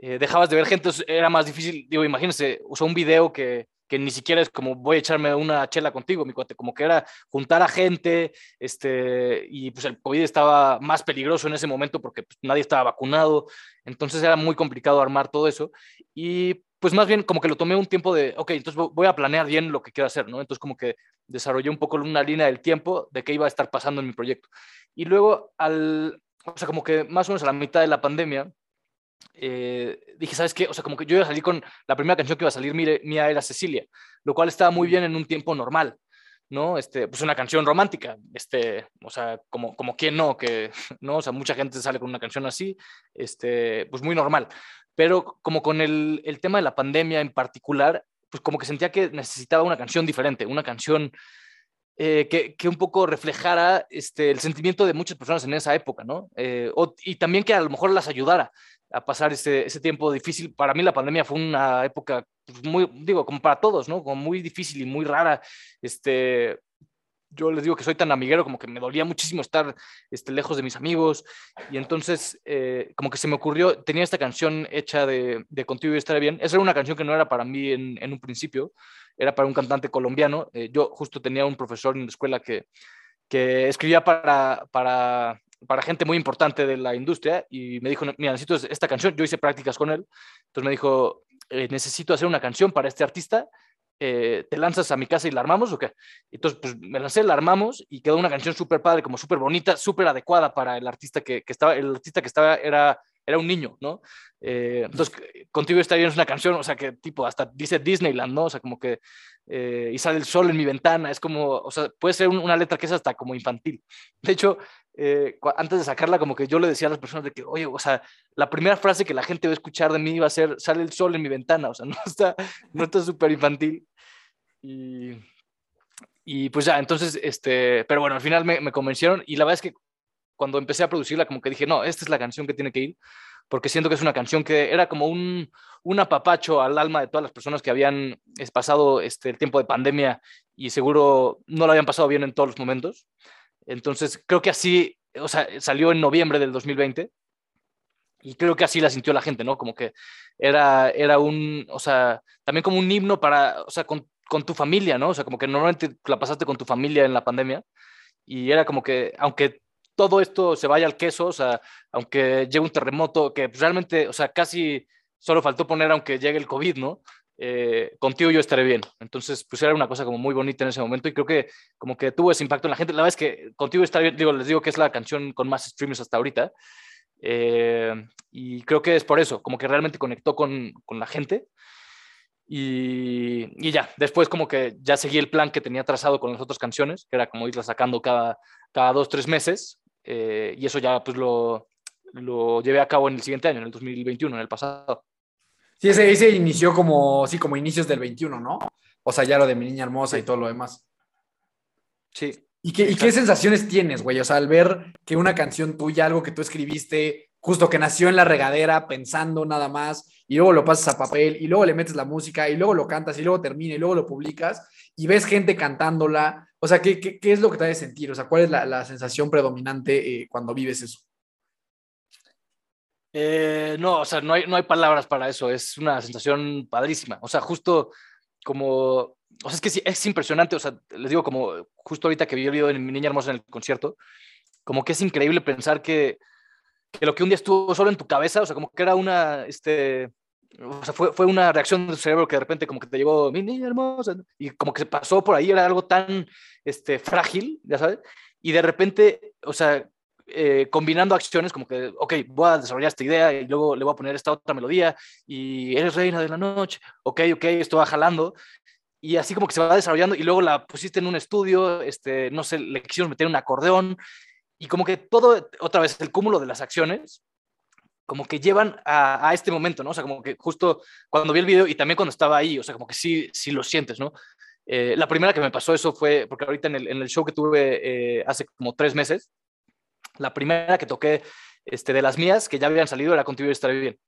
eh, dejabas de ver gente, era más difícil, digo, imagínense, sea, un video que, que ni siquiera es como voy a echarme una chela contigo, mi cuate, como que era juntar a gente, este, y pues el COVID estaba más peligroso en ese momento porque pues, nadie estaba vacunado, entonces era muy complicado armar todo eso, y pues más bien como que lo tomé un tiempo de, ok, entonces vo- voy a planear bien lo que quiero hacer, ¿no? Entonces como que desarrollé un poco una línea del tiempo de qué iba a estar pasando en mi proyecto. Y luego al, o sea, como que más o menos a la mitad de la pandemia, eh, dije, ¿sabes qué? O sea, como que yo iba a salir con la primera canción que iba a salir mire- mía era Cecilia, lo cual estaba muy bien en un tiempo normal, ¿no? Este, pues una canción romántica, este, o sea, como, como quien no, que, <laughs> ¿no? O sea, mucha gente sale con una canción así, este, pues muy normal. pero como con el, el tema de la pandemia en particular, pues como que sentía que necesitaba una canción diferente, una canción eh, que, que, un poco reflejara este, el sentimiento de muchas personas en esa época, ¿no? Eh, o, y también que a lo mejor las ayudara a pasar ese, ese, tiempo difícil. Para mí la pandemia fue una época pues, muy, digo, como para todos, ¿no? Como muy difícil y muy rara. Este, yo les digo que soy tan amiguero como que me dolía muchísimo estar este, lejos de mis amigos y entonces eh, como que se me ocurrió, tenía esta canción hecha de, de Contigo y Estaré Bien, esa era una canción que no era para mí en, en un principio, era para un cantante colombiano, eh, yo justo tenía un profesor en la escuela que, que escribía para, para, para gente muy importante de la industria y me dijo, mira, necesito esta canción, yo hice prácticas con él, entonces me dijo, eh, necesito hacer una canción para este artista eh, ¿te lanzas a mi casa y la armamos o qué? Entonces, pues me lancé, la armamos y quedó una canción súper padre, como súper bonita, súper adecuada para el artista que, que, estaba, el artista que estaba era, era un niño, ¿no? Eh, entonces, contigo está bien, es una canción, o sea, que tipo, hasta dice Disneyland, ¿no? O sea, como que, eh, y sale el sol en mi ventana, es como, o sea, puede ser una letra que es hasta como infantil. De hecho, eh, antes de sacarla, como que yo le decía a las personas de que, oye, o sea, la primera frase que la gente va a escuchar de mí va a ser, sale el sol en mi ventana, o sea, <laughs> no está no está súper infantil. Y, y, pues ya, entonces, este, pero bueno, al final me, me, convencieron y la verdad es que cuando empecé a producirla, como que dije, no, esta es la canción que tiene que ir, porque siento que es una canción que era como un, un apapacho al alma de todas las personas que habían pasado este, el tiempo de pandemia y seguro no lo habían pasado bien en todos los momentos. Entonces, creo que así, o sea, salió en noviembre del 2020 y creo que así la sintió la gente, ¿no? Como que era, era un, o sea, también como un himno para, o sea, con, con tu familia, ¿no? O sea, como que normalmente la pasaste con tu familia en la pandemia y era como que, aunque todo esto se vaya al queso, o sea, aunque llegue un terremoto, que realmente, o sea, casi solo faltó poner aunque llegue el COVID, ¿no? Eh, contigo yo estaré bien. Entonces, pues era una cosa como muy bonita en ese momento y creo que como que tuvo ese impacto en la gente. La verdad es que contigo estaré bien, digo, les digo que es la canción con más streams hasta ahorita. Eh, y creo que es por eso, como que realmente conectó con, con la gente. Y, y, ya, después como que ya seguí el plan que tenía trazado con las otras canciones, que era como irla sacando cada, cada dos, tres meses. Eh, y eso ya pues lo, lo llevé a cabo en el siguiente año, en el 2021, en el pasado. Sí, ese, ese inició como, sí, como inicios del 21, ¿no? O sea, ya lo de mi niña hermosa y todo lo demás. Sí. ¿Y qué, ¿Y qué sensaciones tienes, güey? O sea, al ver que una canción tuya, algo que tú escribiste, justo que nació en la regadera, pensando nada más, y luego lo pasas a papel, y luego le metes la música, y luego lo cantas, y luego termina, y luego lo publicas, y ves gente cantándola. O sea, ¿qué, qué, qué es lo que te hace sentir? O sea, ¿cuál es la, la sensación predominante eh, cuando vives eso? Eh, no, o sea, no hay, no hay palabras para eso, es una sensación padrísima. O sea, justo como, o sea, es que sí, es impresionante, o sea, les digo como justo ahorita que vi el video de mi niña hermosa en el concierto, como que es increíble pensar que, que lo que un día estuvo solo en tu cabeza, o sea, como que era una, este, o sea, fue, fue una reacción de tu cerebro que de repente como que te llegó, mi niña hermosa, y como que se pasó por ahí, era algo tan, este, frágil, ya sabes, y de repente, o sea, eh, combinando acciones como que, ok, voy a desarrollar esta idea y luego le voy a poner esta otra melodía y eres reina de la noche, ok, ok, esto va jalando y así como que se va desarrollando y luego la pusiste en un estudio, este, no sé, le quisieron meter un acordeón y como que todo, otra vez, el cúmulo de las acciones, como que llevan a, a, este momento, ¿no? O sea, como que justo cuando vi el video y también cuando estaba ahí, o sea, como que sí, sí lo sientes, ¿no? Eh, la primera que me pasó eso fue, porque ahorita en el, en el show que tuve eh, hace como tres meses, la primera que toqué este, de las mías, que ya habían salido, era Contigo Estaré Bien.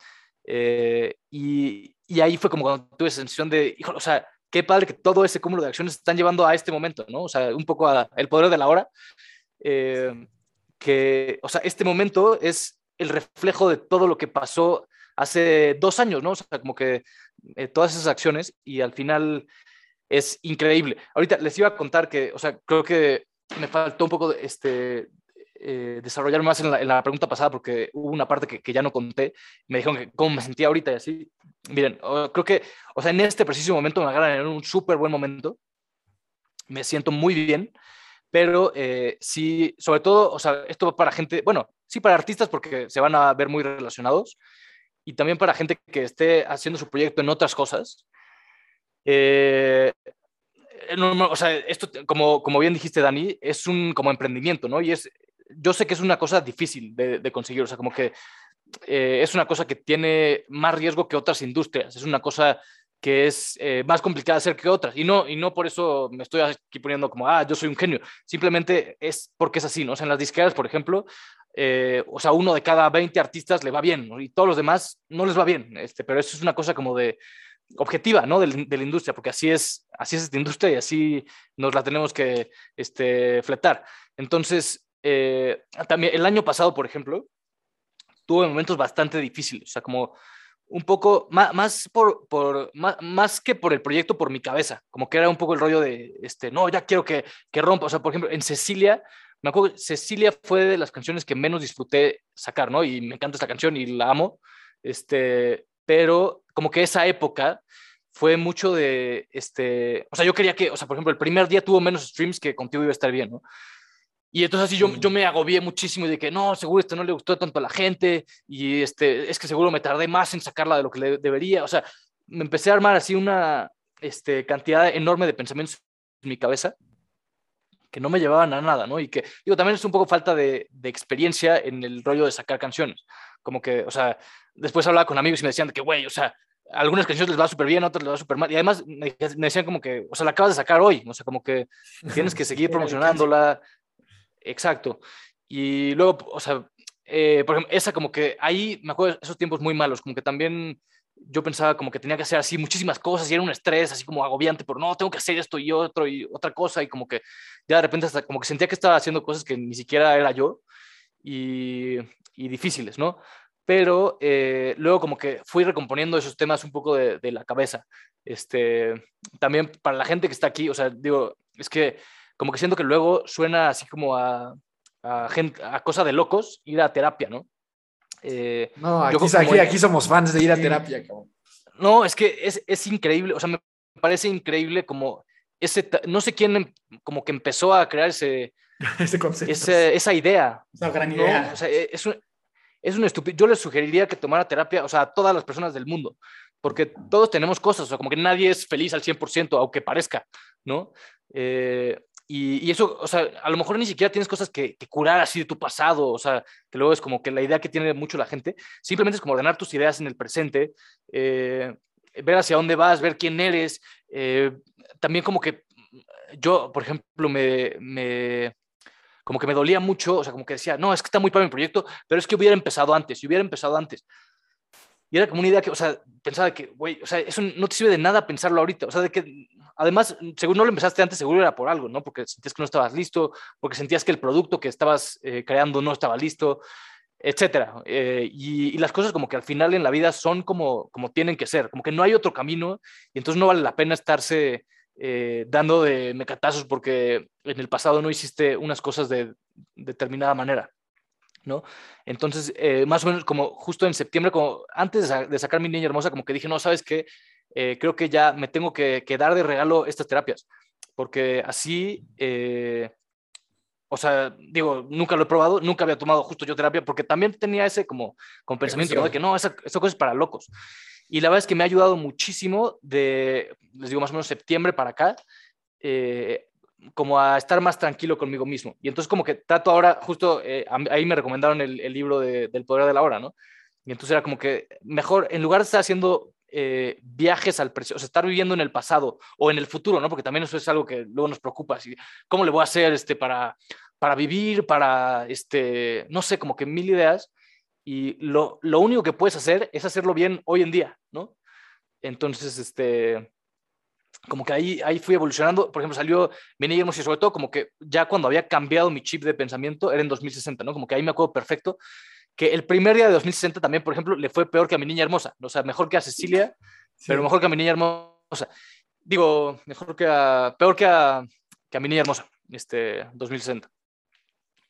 Eh, y, y, ahí fue como cuando tuve sensación de, hijo, o sea, qué padre que todo ese cúmulo de acciones están llevando a este momento, ¿no? O sea, un poco a el poder de la hora. Eh, que, o sea, este momento es el reflejo de todo lo que pasó hace dos años, ¿no? O sea, como que eh, todas esas acciones y al final es increíble. Ahorita les iba a contar que, o sea, creo que me faltó un poco de, este, eh, desarrollar más en la, pregunta pasada porque hubo una parte que, ya no conté. Me dijeron que cómo me sentía ahorita y así. Miren, creo que, o sea, en este preciso momento me agarran en un súper buen momento. Me siento muy bien, pero eh, sí, sobre todo, o sea, esto para gente, bueno, sí para artistas porque se van a ver muy relacionados y también para gente que esté haciendo su proyecto en otras cosas. Eh, no, o sea, esto, como, como bien dijiste, Dani, es un como emprendimiento, ¿no? Y es, yo sé que es una cosa difícil de, de conseguir, o sea, como que eh, es una cosa que tiene más riesgo que otras industrias, es una cosa que es eh, más complicada hacer que otras. Y no, y no por eso me estoy aquí poniendo como, ah, yo soy un genio. Simplemente es porque es así, ¿no? O sea, en las disqueras, por ejemplo, eh, o sea, uno de cada 20 artistas le va bien y todos los demás no les va bien. Este, pero eso es una cosa como de objetiva, ¿no? De, de, la industria, porque así es, así es esta industria y así nos la tenemos que este, fletar. Entonces, eh, también el año pasado, por ejemplo, tuve momentos bastante difíciles, o sea, como un poco más, más por, por más, más, que por el proyecto, por mi cabeza, como que era un poco el rollo de, este, no, ya quiero que, que rompa, o sea, por ejemplo, en Cecilia, me acuerdo, Cecilia fue de las canciones que menos disfruté sacar, ¿no? Y me encanta esta canción y la amo, este, pero como que esa época fue mucho de, este, o sea, yo quería que, o sea, por ejemplo, el primer día tuvo menos streams que contigo iba a estar bien, ¿no? Y entonces así yo, yo me agobié muchísimo y que no, seguro esto no le gustó tanto a la gente y este, es que seguro me tardé más en sacarla de lo que le debería. O sea, me empecé a armar así una este, cantidad enorme de pensamientos en mi cabeza que no me llevaban a nada, ¿no? Y que, digo, también es un poco falta de, de experiencia en el rollo de sacar canciones. Como que, o sea, después hablaba con amigos y me decían que, güey, o sea, algunas canciones les va súper bien, otras les va súper mal. Y además me, decían como que, o sea, la acabas de sacar hoy, o sea, como que tienes que <laughs> seguir promocionándola. Exacto. Y luego, o sea, eh, por ejemplo, esa como que ahí me acuerdo de esos tiempos muy malos, como que también yo pensaba como que tenía que hacer así muchísimas cosas y era un estrés así como agobiante, pero no, tengo que hacer esto y otro y otra cosa y como que ya de repente hasta como que sentía que estaba haciendo cosas que ni siquiera era yo y, y difíciles, ¿no? Pero eh, luego como que fui recomponiendo esos temas un poco de, de la cabeza. Este, también para la gente que está aquí, o sea, digo, es que como que siento que luego suena así como a, a, gente, a cosa de locos ir a terapia, ¿no? Eh, no, aquí, aquí, aquí, somos fans de ir a terapia. Cabrón. No, es que es, es, increíble, o sea, me parece increíble como ese, no sé quién em, como que empezó a crear ese, <laughs> ese concepto. Ese, esa idea. Esa gran idea. ¿no? O sea, e, es un, es un estúpido. Yo les sugeriría que tomara terapia, o sea, a todas las personas del mundo, porque todos tenemos cosas, o sea, como que nadie es feliz al 100%, aunque parezca, ¿no? Eh, y, y, eso, o sea, a lo mejor ni siquiera tienes cosas que, que, curar así de tu pasado, o sea, que luego es como que la idea que tiene mucho la gente, simplemente es como ordenar tus ideas en el presente, eh, ver hacia dónde vas, ver quién eres, eh, también como que yo, por ejemplo, me, me, como que me dolía mucho, o sea, como que decía, no, es que está muy para mi proyecto, pero es que hubiera empezado antes, si hubiera empezado antes. Y era como una idea que, o sea, pensaba que, güey, o sea, eso no te sirve de nada pensarlo ahorita, o sea, de que además, según no lo empezaste antes, seguro era por algo, ¿no? Porque sentías que no estabas listo, porque sentías que el producto que estabas eh, creando no estaba listo, etcétera. Eh, y, y, las cosas como que al final en la vida son como, como tienen que ser, como que no hay otro camino y entonces no vale la pena estarse eh, dando de mecatazos porque en el pasado no hiciste unas cosas de determinada manera. ¿No? Entonces, eh, más o menos como justo en septiembre, como antes de, sacar mi niña hermosa, como que dije, no, ¿sabes qué? Eh, creo que ya me tengo que, que, dar de regalo estas terapias, porque así, eh, o sea, digo, nunca lo he probado, nunca había tomado justo yo terapia, porque también tenía ese como, como pensamiento, ¿no? De que no, esa, esa cosa es para locos. Y la verdad es que me ha ayudado muchísimo de, les digo, más o menos septiembre para acá, eh, como a estar más tranquilo conmigo mismo. Y entonces como que trato ahora, justo eh, ahí me recomendaron el, libro de, del poder de la hora, ¿no? Y entonces era como que mejor, en lugar de estar haciendo eh, viajes al presente, o sea, estar viviendo en el pasado o en el futuro, ¿no? Porque también eso es algo que luego nos preocupa, así, ¿cómo le voy a hacer este, para, para vivir, para, este, no sé, como que mil ideas? Y lo, lo único que puedes hacer es hacerlo bien hoy en día, ¿no? Entonces, este, como que ahí, ahí fui evolucionando. Por ejemplo, salió Hermoso y sobre todo como que ya cuando había cambiado mi chip de pensamiento era en 2060, ¿no? Como que ahí me acuerdo perfecto que el primer día de 2060 también, por ejemplo, le fue peor que a mi niña hermosa. O sea, mejor que a Cecilia, <laughs> sí. pero mejor que a mi niña hermosa. Digo, mejor que a, peor que a, que a mi niña hermosa, este 2060.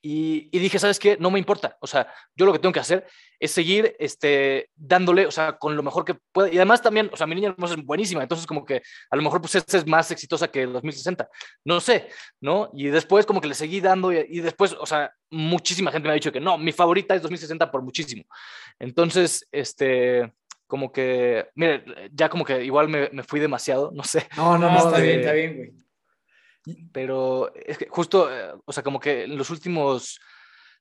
Y, y, dije, ¿sabes qué? No me importa. O sea, yo lo que tengo que hacer es seguir este, dándole, o sea, con lo mejor que pueda. Y además también, o sea, mi niña hermosa es buenísima, entonces como que a lo mejor pues esta es más exitosa que el 2060. No sé, ¿no? Y después como que le seguí dando y, y, después, o sea, muchísima gente me ha dicho que no, mi favorita es 2060 por muchísimo. Entonces, este, como que, mire, ya como que igual me, me fui demasiado, no sé. No, no, no, está bien, está bien, güey pero es que justo, eh, o sea, como que en los últimos,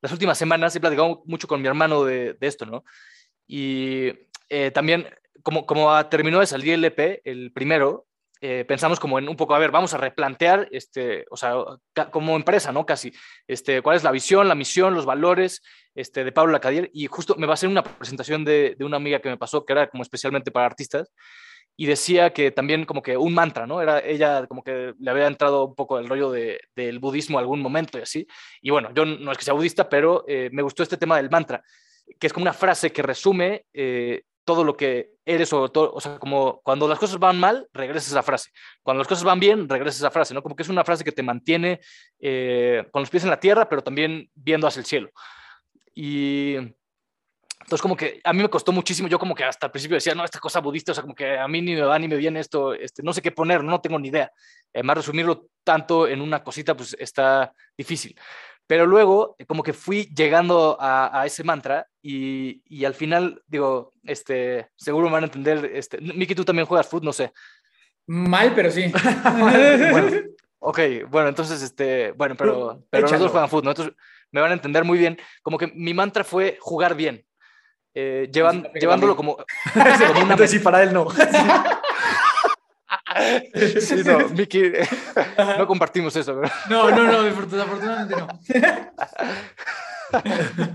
las últimas semanas he platicado mucho con mi hermano de, de, esto, ¿no? Y eh, también, como, como terminó de salir el EP, el primero, eh, pensamos como en un poco, a ver, vamos a replantear, este, o sea, como empresa, ¿no? Casi, este, cuál es la visión, la misión, los valores este, de Pablo Lacadier. Y justo me va a hacer una presentación de, de una amiga que me pasó, que era como especialmente para artistas, y decía que también como que un mantra, ¿no? Era ella como que le había entrado un poco el rollo de, del budismo algún momento y así. Y bueno, yo no es que sea budista, pero eh, me gustó este tema del mantra, que es como una frase que resume eh, todo lo que eres o todo, o sea, como cuando las cosas van mal, regresas a esa frase. Cuando las cosas van bien, regresas a esa frase, ¿no? Como que es una frase que te mantiene eh, con los pies en la tierra, pero también viendo hacia el cielo. Y entonces como que a mí me costó muchísimo, yo como que hasta el principio decía, no, esta cosa budista, o sea, como que a mí ni me va ni me viene esto, este, no sé qué poner, no tengo ni idea. Además, resumirlo tanto en una cosita, pues está difícil. Pero luego, como que fui llegando a, ese mantra y, y, al final, digo, este, seguro me van a entender, este, Miki, tú también juegas fútbol, no sé. Mal, pero sí. <laughs> bueno, <laughs> ok, bueno, entonces, este, bueno, pero, pero los dos juegan fútbol, ¿no? Entonces me van a entender muy bien. Como que mi mantra fue jugar bien, eh, llevan, llevándolo como, <laughs> <laughs> como una... sí, para él no. <laughs> Sí, no, Miki, no compartimos eso, ¿verdad? No, no, no, desafortunadamente no.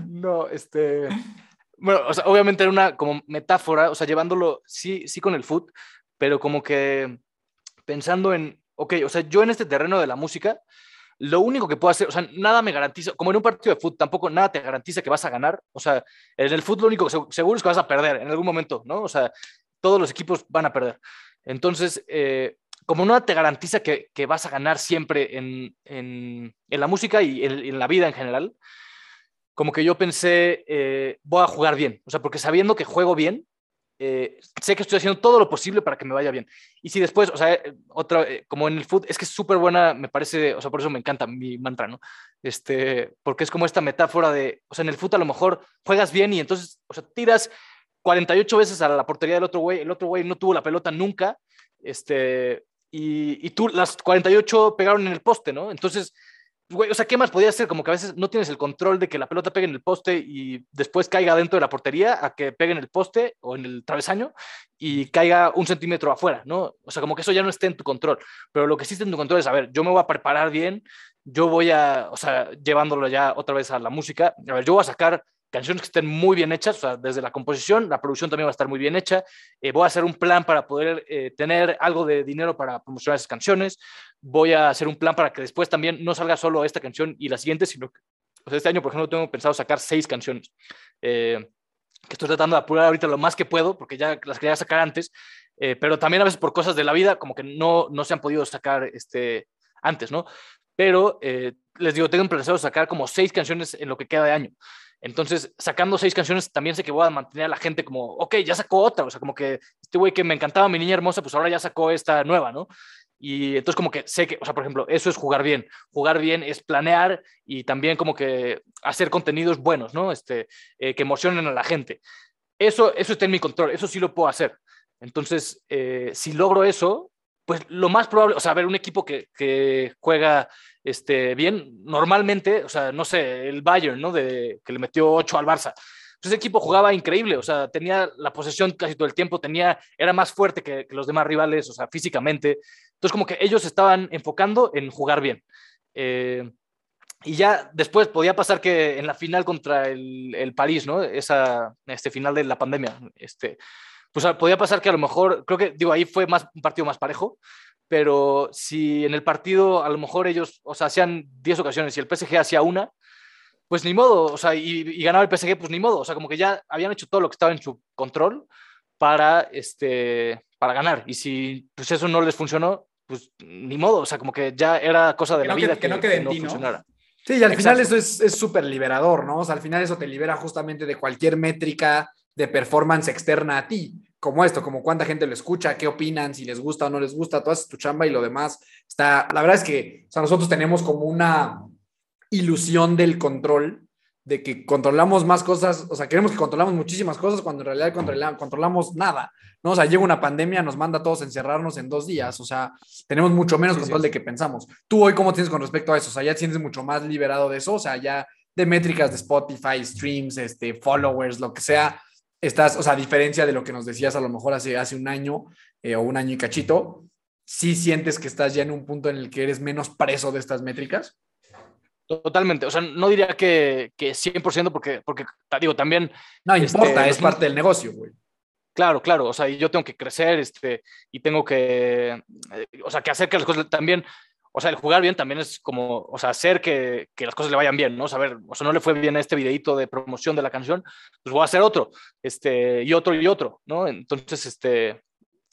No, este. Bueno, o sea, obviamente era una como metáfora, o sea, llevándolo sí, sí con el foot, pero como que pensando en, ok, o sea, yo en este terreno de la música, lo único que puedo hacer, o sea, nada me garantiza, como en un partido de fútbol, tampoco nada te garantiza que vas a ganar, o sea, en el fútbol lo único que seguro es que vas a perder en algún momento, ¿no? O sea, todos los equipos van a perder. Entonces, eh, como nada te garantiza que, vas a ganar siempre en la música y en, la vida en general, como que yo pensé, eh, voy a jugar bien, o sea, porque sabiendo que juego bien, eh, sé que estoy haciendo todo lo posible para que me vaya bien. Y si después, o sea, eh, otra, eh, como en el foot, es que es súper buena, me parece, o sea, por eso me encanta mi mantra, ¿no? Este, porque es como esta metáfora de, o sea, en el foot a lo mejor juegas bien y entonces, o sea, tiras 48 veces a la portería del otro güey, el otro güey no tuvo la pelota nunca, este, y, y tú las 48 pegaron en el poste, ¿no? Entonces, o sea, ¿qué más podía hacer? Como que a veces no tienes el control de que la pelota pegue en el poste y después caiga dentro de la portería, a que pegue en el poste o en el travesaño y caiga un centímetro afuera, ¿no? O sea, como que eso ya no esté en tu control. Pero lo que sí está en tu control es, a ver, yo me voy a preparar bien, yo voy a, o sea, llevándolo ya otra vez a la música, a ver, yo voy a sacar canciones que estén muy bien hechas, o sea, desde la composición, la producción también va a estar muy bien hecha. Eh, voy a hacer un plan para poder eh, tener algo de dinero para promocionar esas canciones. Voy a hacer un plan para que después también no salga solo esta canción y la siguiente, sino que o sea, este año, por ejemplo, tengo pensado sacar seis canciones. Eh, que estoy tratando de apurar ahorita lo más que puedo, porque ya las quería sacar antes, pero también a veces por cosas de la vida, como que no, no se han podido sacar este, antes, ¿no? Pero les digo, tengo pensado sacar como seis canciones en lo que queda de año. Entonces, sacando seis canciones, también sé que voy a mantener a la gente como, ok, ya sacó otra, o sea, como que este güey que me encantaba, mi niña hermosa, pues ahora ya sacó esta nueva, ¿no? Y entonces como que sé que, o sea, por ejemplo, eso es jugar bien. Jugar bien es planear y también como que hacer contenidos buenos, ¿no? Este, eh, que emocionen a la gente. Eso, eso está en mi control, eso sí lo puedo hacer. Entonces, eh, si logro eso, pues lo más probable, o sea, a ver, un equipo que, juega este, bien, normalmente, o sea, no sé, el Bayern, ¿no? De, que le metió 8 al Barça. Pues ese equipo jugaba increíble, o sea, tenía la posesión casi todo el tiempo, tenía, era más fuerte que, los demás rivales, o sea, físicamente. Entonces, como que ellos estaban enfocando en jugar bien. Eh, y ya después podía pasar que en la final contra el, el París, ¿no? Esa, este final de la pandemia, este, pues podía pasar que a lo mejor, creo que, digo, ahí fue más, un partido más parejo, pero si en el partido a lo mejor ellos, o sea, hacían 10 ocasiones y el PSG hacía una, pues ni modo, o sea, y, ganaba el PSG, pues ni modo, o sea, como que ya habían hecho todo lo que estaba en su control para, este, para ganar. Y si pues eso no les funcionó, pues ni modo, o sea, como que ya era cosa de la vida que, no, quede ti, funcionara. Sí, y al final eso es súper liberador, ¿no? O sea, al final eso te libera justamente de cualquier métrica de performance externa a ti, como esto, como cuánta gente lo escucha, qué opinan, si les gusta o no les gusta, todo es tu chamba y lo demás está, la verdad es que o sea, nosotros tenemos como una ilusión del control, de que controlamos más cosas, o sea, queremos que controlamos muchísimas cosas cuando en realidad controlamos, controlamos nada, ¿no? O sea, llega una pandemia, nos manda a todos a encerrarnos en dos días, o sea, tenemos mucho menos control de que pensamos. ¿Tú hoy cómo tienes con respecto a eso? O sea, ya tienes mucho más liberado de eso, o sea, ya de métricas de Spotify, streams, este, followers, lo que sea, estás, o sea, a diferencia de lo que nos decías a lo mejor hace, hace un año eh, o un año y cachito, sí sientes que estás ya en un punto en el que eres menos preso de estas métricas. Totalmente, o sea, no diría que, que 100% porque, porque, digo, también... No este, importa, es los- parte del negocio, güey. Claro, claro, o sea, yo tengo que crecer, este, y tengo que, eh, o sea, que hacer que las cosas también, o sea, el jugar bien también es como, o sea, hacer que, que las cosas le vayan bien, ¿no? Saber, o sea, no le fue bien a este videito de promoción de la canción, pues voy a hacer otro, este, y otro y otro, ¿no? Entonces, este,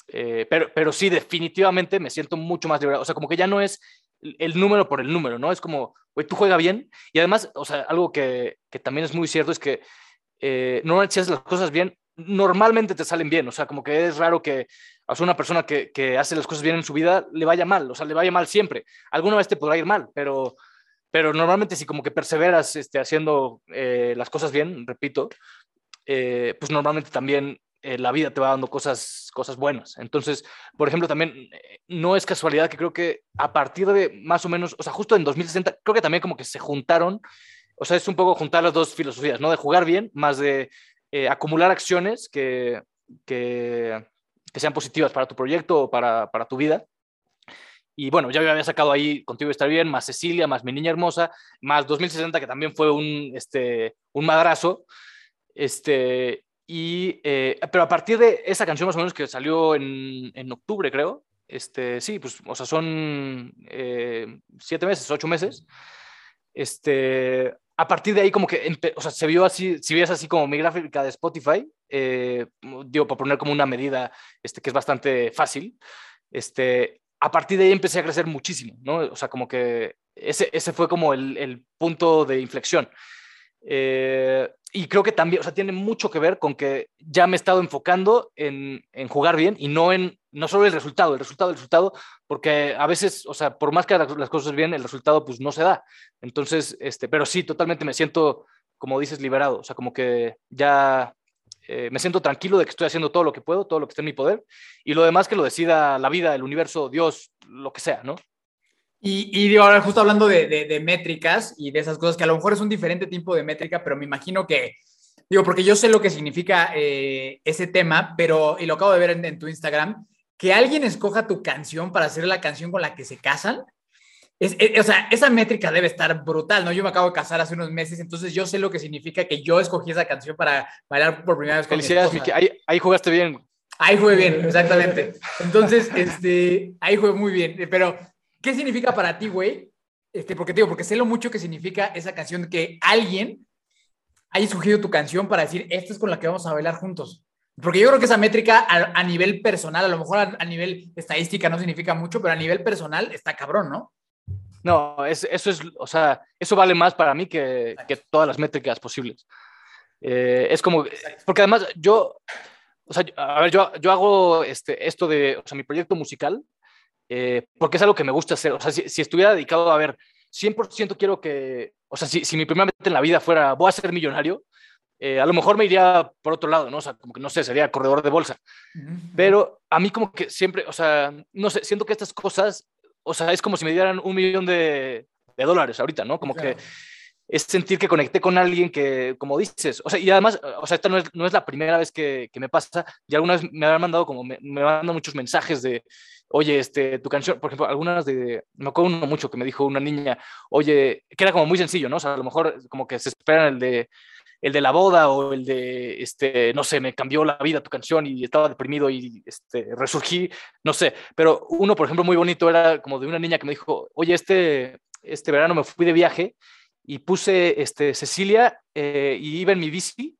eh, pero, pero sí, definitivamente me siento mucho más liberado, o sea, como que ya no es el número por el número, ¿no? Es como, güey, tú juega bien, y además, o sea, algo que, que también es muy cierto es que eh, normalmente si haces las cosas bien, normalmente te salen bien, o sea, como que es raro que a una persona que, que hace las cosas bien en su vida le vaya mal, o sea, le vaya mal siempre. Alguna vez te podrá ir mal, pero, pero normalmente si como que perseveras este, haciendo eh, las cosas bien, repito, eh, pues normalmente también eh, la vida te va dando cosas, cosas buenas. Entonces, por ejemplo, también no es casualidad que creo que a partir de más o menos, o sea, justo en 2060, creo que también como que se juntaron, o sea, es un poco juntar las dos filosofías, ¿no? De jugar bien, más de eh, acumular acciones que, que, sean positivas para tu proyecto o para, para tu vida. Y bueno, ya había sacado ahí Contigo estar bien, más Cecilia, más Mi Niña Hermosa, más 2060, que también fue un, este, un madrazo. Este, y, eh, pero a partir de esa canción más o menos que salió en, en octubre, creo, este, sí, pues, o sea, son eh, siete meses, ocho meses. Este, a partir de ahí como que, o sea, se vio así, si ves así como mi gráfica de Spotify, eh, digo, para poner como una medida este, que es bastante fácil, este, a partir de ahí empecé a crecer muchísimo, ¿no? O sea, como que ese, ese fue como el, el punto de inflexión. Eh, y creo que también, o sea, tiene mucho que ver con que ya me he estado enfocando en, en jugar bien y no en, no solo el resultado, el resultado, el resultado, porque a veces, o sea, por más que las cosas bien, el resultado pues no se da. Entonces, este, pero sí, totalmente me siento, como dices, liberado, o sea, como que ya eh, me siento tranquilo de que estoy haciendo todo lo que puedo, todo lo que esté en mi poder, y lo demás que lo decida la vida, el universo, Dios, lo que sea, ¿no? Y, y digo, ahora justo hablando de, de- de métricas y de esas cosas, que a lo mejor es un diferente tipo de métrica, pero me imagino que, digo, porque yo sé lo que significa eh, ese tema, pero, y lo acabo de ver en, en tu Instagram, que alguien escoja tu canción para hacer la canción con la que se casan. Es, es- o sea, esa métrica debe estar brutal, ¿no? Yo me acabo de casar hace unos meses, entonces yo sé lo que significa que yo escogí esa canción para bailar por primera vez con mi Felicidades, esposa. Miki, ahí, ahí jugaste bien. Ahí fue bien, exactamente. Entonces, este, ahí fue muy bien. Pero, ¿qué significa para ti, güey? Este, porque te digo, porque sé lo mucho que significa esa canción, que alguien haya escogido tu canción para decir, esta es con la que vamos a bailar juntos. Porque yo creo que esa métrica a, a nivel personal, a lo mejor a, a nivel estadística no significa mucho, pero a nivel personal está cabrón, ¿no? No, es, eso es, o sea, eso vale más para mí que, que todas las métricas posibles. Eh, es como, porque además yo, o sea, a ver, yo, yo hago este, esto de, o sea, mi proyecto musical, eh, porque es algo que me gusta hacer. O sea, si, si estuviera dedicado a ver, 100% quiero que, o sea, si, si mi primera meta en la vida fuera, voy a ser millonario, eh, a lo mejor me iría por otro lado, ¿no? O sea, como que no sé, sería corredor de bolsa. Pero a mí como que siempre, o sea, no sé, siento que estas cosas, o sea, es como si me dieran un millón de, de dólares ahorita, ¿no? Como Claro. que es sentir que conecté con alguien que, como dices, o sea, y además, o sea, esta no es, no es la primera vez que, que me pasa, y alguna vez me han mandado como, me, me mandan muchos mensajes de, oye, este, tu canción, por ejemplo, algunas de, me acuerdo uno mucho que me dijo una niña, oye, que era como muy sencillo, ¿no? O sea, a lo mejor como que se esperan el de, el de la boda o el de, este, no sé, me cambió la vida tu canción y estaba deprimido y este, resurgí, no sé, pero uno, por ejemplo, muy bonito era como de una niña que me dijo, oye, este, este verano me fui de viaje y puse este, Cecilia eh, y iba en mi bici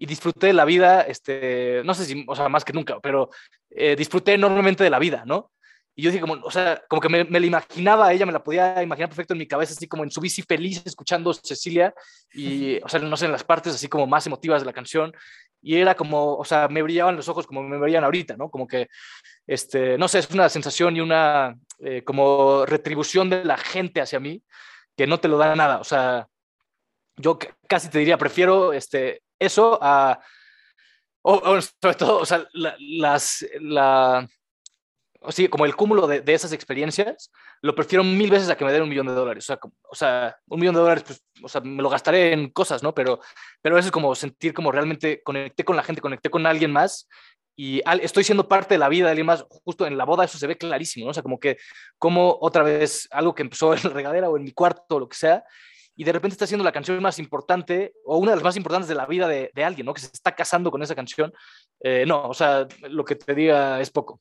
y disfruté de la vida, este, no sé si, o sea, más que nunca, pero eh, disfruté enormemente de la vida, ¿no? Y yo dije, como, o sea, como que me, me la imaginaba a ella, me la podía imaginar perfecto en mi cabeza, así como en su bici feliz, escuchando Cecilia, y, o sea, no sé, en las partes así como más emotivas de la canción, y era como, o sea, me brillaban los ojos como me brillan ahorita, ¿no? Como que, este, no sé, es una sensación y una eh, como retribución de la gente hacia mí que no te lo da nada, o sea, yo casi te diría, prefiero este, eso a, o, o sobre todo, o sea, la, las, la, o sí, como el cúmulo de, de, esas experiencias, lo prefiero mil veces a que me den un millón de dólares. O sea, o sea, un millón de dólares, pues, o sea, me lo gastaré en cosas, ¿no? Pero, pero eso es como sentir como realmente conecté con la gente, conecté con alguien más y al, estoy siendo parte de la vida de alguien más. Justo en la boda eso se ve clarísimo, ¿no? O sea, como que, como otra vez algo que empezó en la regadera o en mi cuarto o lo que sea, y de repente está siendo la canción más importante o una de las más importantes de la vida de, de alguien, ¿no? Que se está casando con esa canción. Eh, no, o sea, lo que te diga es poco.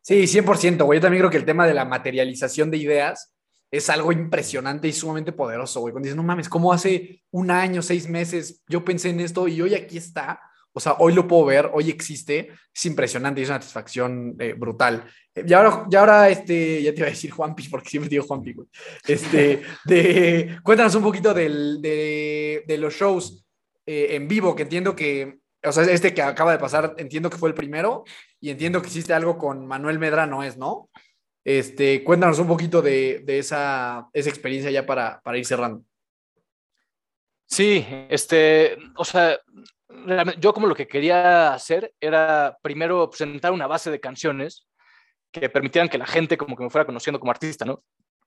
Sí, 100%, güey. Yo también creo que el tema de la materialización de ideas es algo impresionante y sumamente poderoso, güey. Cuando dices, no mames, ¿cómo hace un año, seis meses yo pensé en esto y hoy aquí está? O sea, hoy lo puedo ver, hoy existe, es impresionante y es una satisfacción eh, brutal. Y ahora, ya ahora, este, ya te iba a decir Juanpi, porque siempre digo Juanpi, güey. Este, cuéntanos un poquito del, de, de, los shows eh, en vivo, que entiendo que, o sea, este que acaba de pasar, entiendo que fue el primero, y entiendo que hiciste algo con Manuel Medrano, ¿es, no? Este, cuéntanos un poquito de, de esa, esa, experiencia ya para, para, ir cerrando. Sí, este, o sea, yo como lo que quería hacer era primero presentar una base de canciones que permitieran que la gente como que me fuera conociendo como artista, ¿no?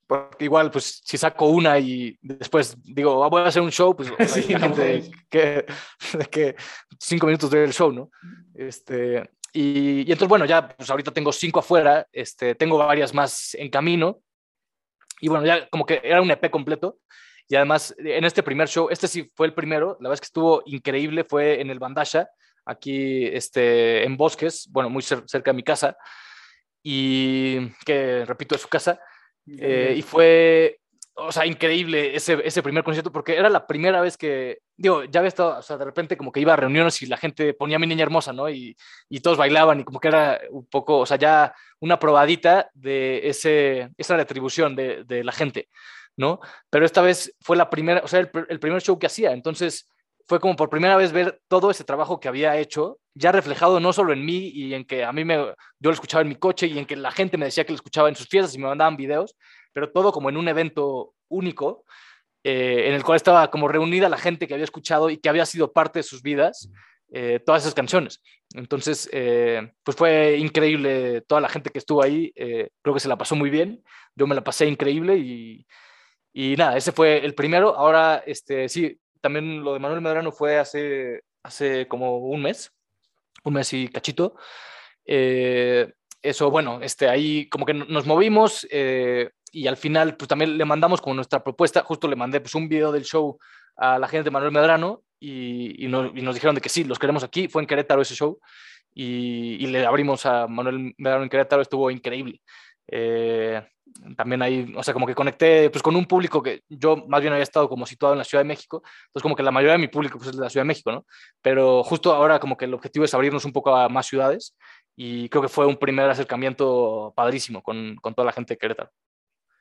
Porque igual, pues, si saco una y después digo, ah, voy a hacer un show, pues <laughs> sí, la gente que, <laughs> que cinco minutos del show, ¿no? Este, y, y, entonces, bueno, ya pues ahorita tengo cinco afuera, este, tengo varias más en camino. Y bueno, ya como que era un EP completo. Y además, en este primer show, este sí fue el primero, la verdad es que estuvo increíble, fue en el Bandasha, aquí este, en Bosques, bueno, muy cerca de mi casa, y que, repito, es su casa. Eh, y fue, o sea, increíble ese, ese primer concierto, porque era la primera vez que, digo, ya había estado, o sea, de repente como que iba a reuniones y la gente ponía a mi niña hermosa, ¿no? Y, y todos bailaban y como que era un poco, o sea, ya una probadita de ese, esa retribución de, de la gente, ¿no? Pero esta vez fue la primera, o sea, el, el primer show que hacía, entonces fue como por primera vez ver todo ese trabajo que había hecho, ya reflejado no solo en mí y en que a mí me, yo lo escuchaba en mi coche y en que la gente me decía que lo escuchaba en sus fiestas y me mandaban videos, pero todo como en un evento único, eh, en el cual estaba como reunida la gente que había escuchado y que había sido parte de sus vidas, eh, todas esas canciones. Entonces, eh, pues fue increíble toda la gente que estuvo ahí, creo que se la pasó muy bien, yo me la pasé increíble y, y nada, ese fue el primero. Ahora, este, sí, también lo de Manuel Medrano fue hace, hace como un mes, un mes y cachito. Eh, eso, bueno, este, ahí como que nos movimos eh, y al final pues también le mandamos como nuestra propuesta, justo le mandé pues un video del show a la gente de Manuel Medrano y, y, nos, dijeron de que sí, los queremos aquí, fue en Querétaro ese show y, y le abrimos a Manuel Medrano en Querétaro, estuvo increíble. Eh, también ahí, o sea, como que conecté pues con un público que yo más bien había estado como situado en la Ciudad de México, entonces como que la mayoría de mi público pues es de la Ciudad de México, ¿no? Pero justo ahora como que el objetivo es abrirnos un poco a más ciudades y creo que fue un primer acercamiento padrísimo con, con toda la gente de Querétaro.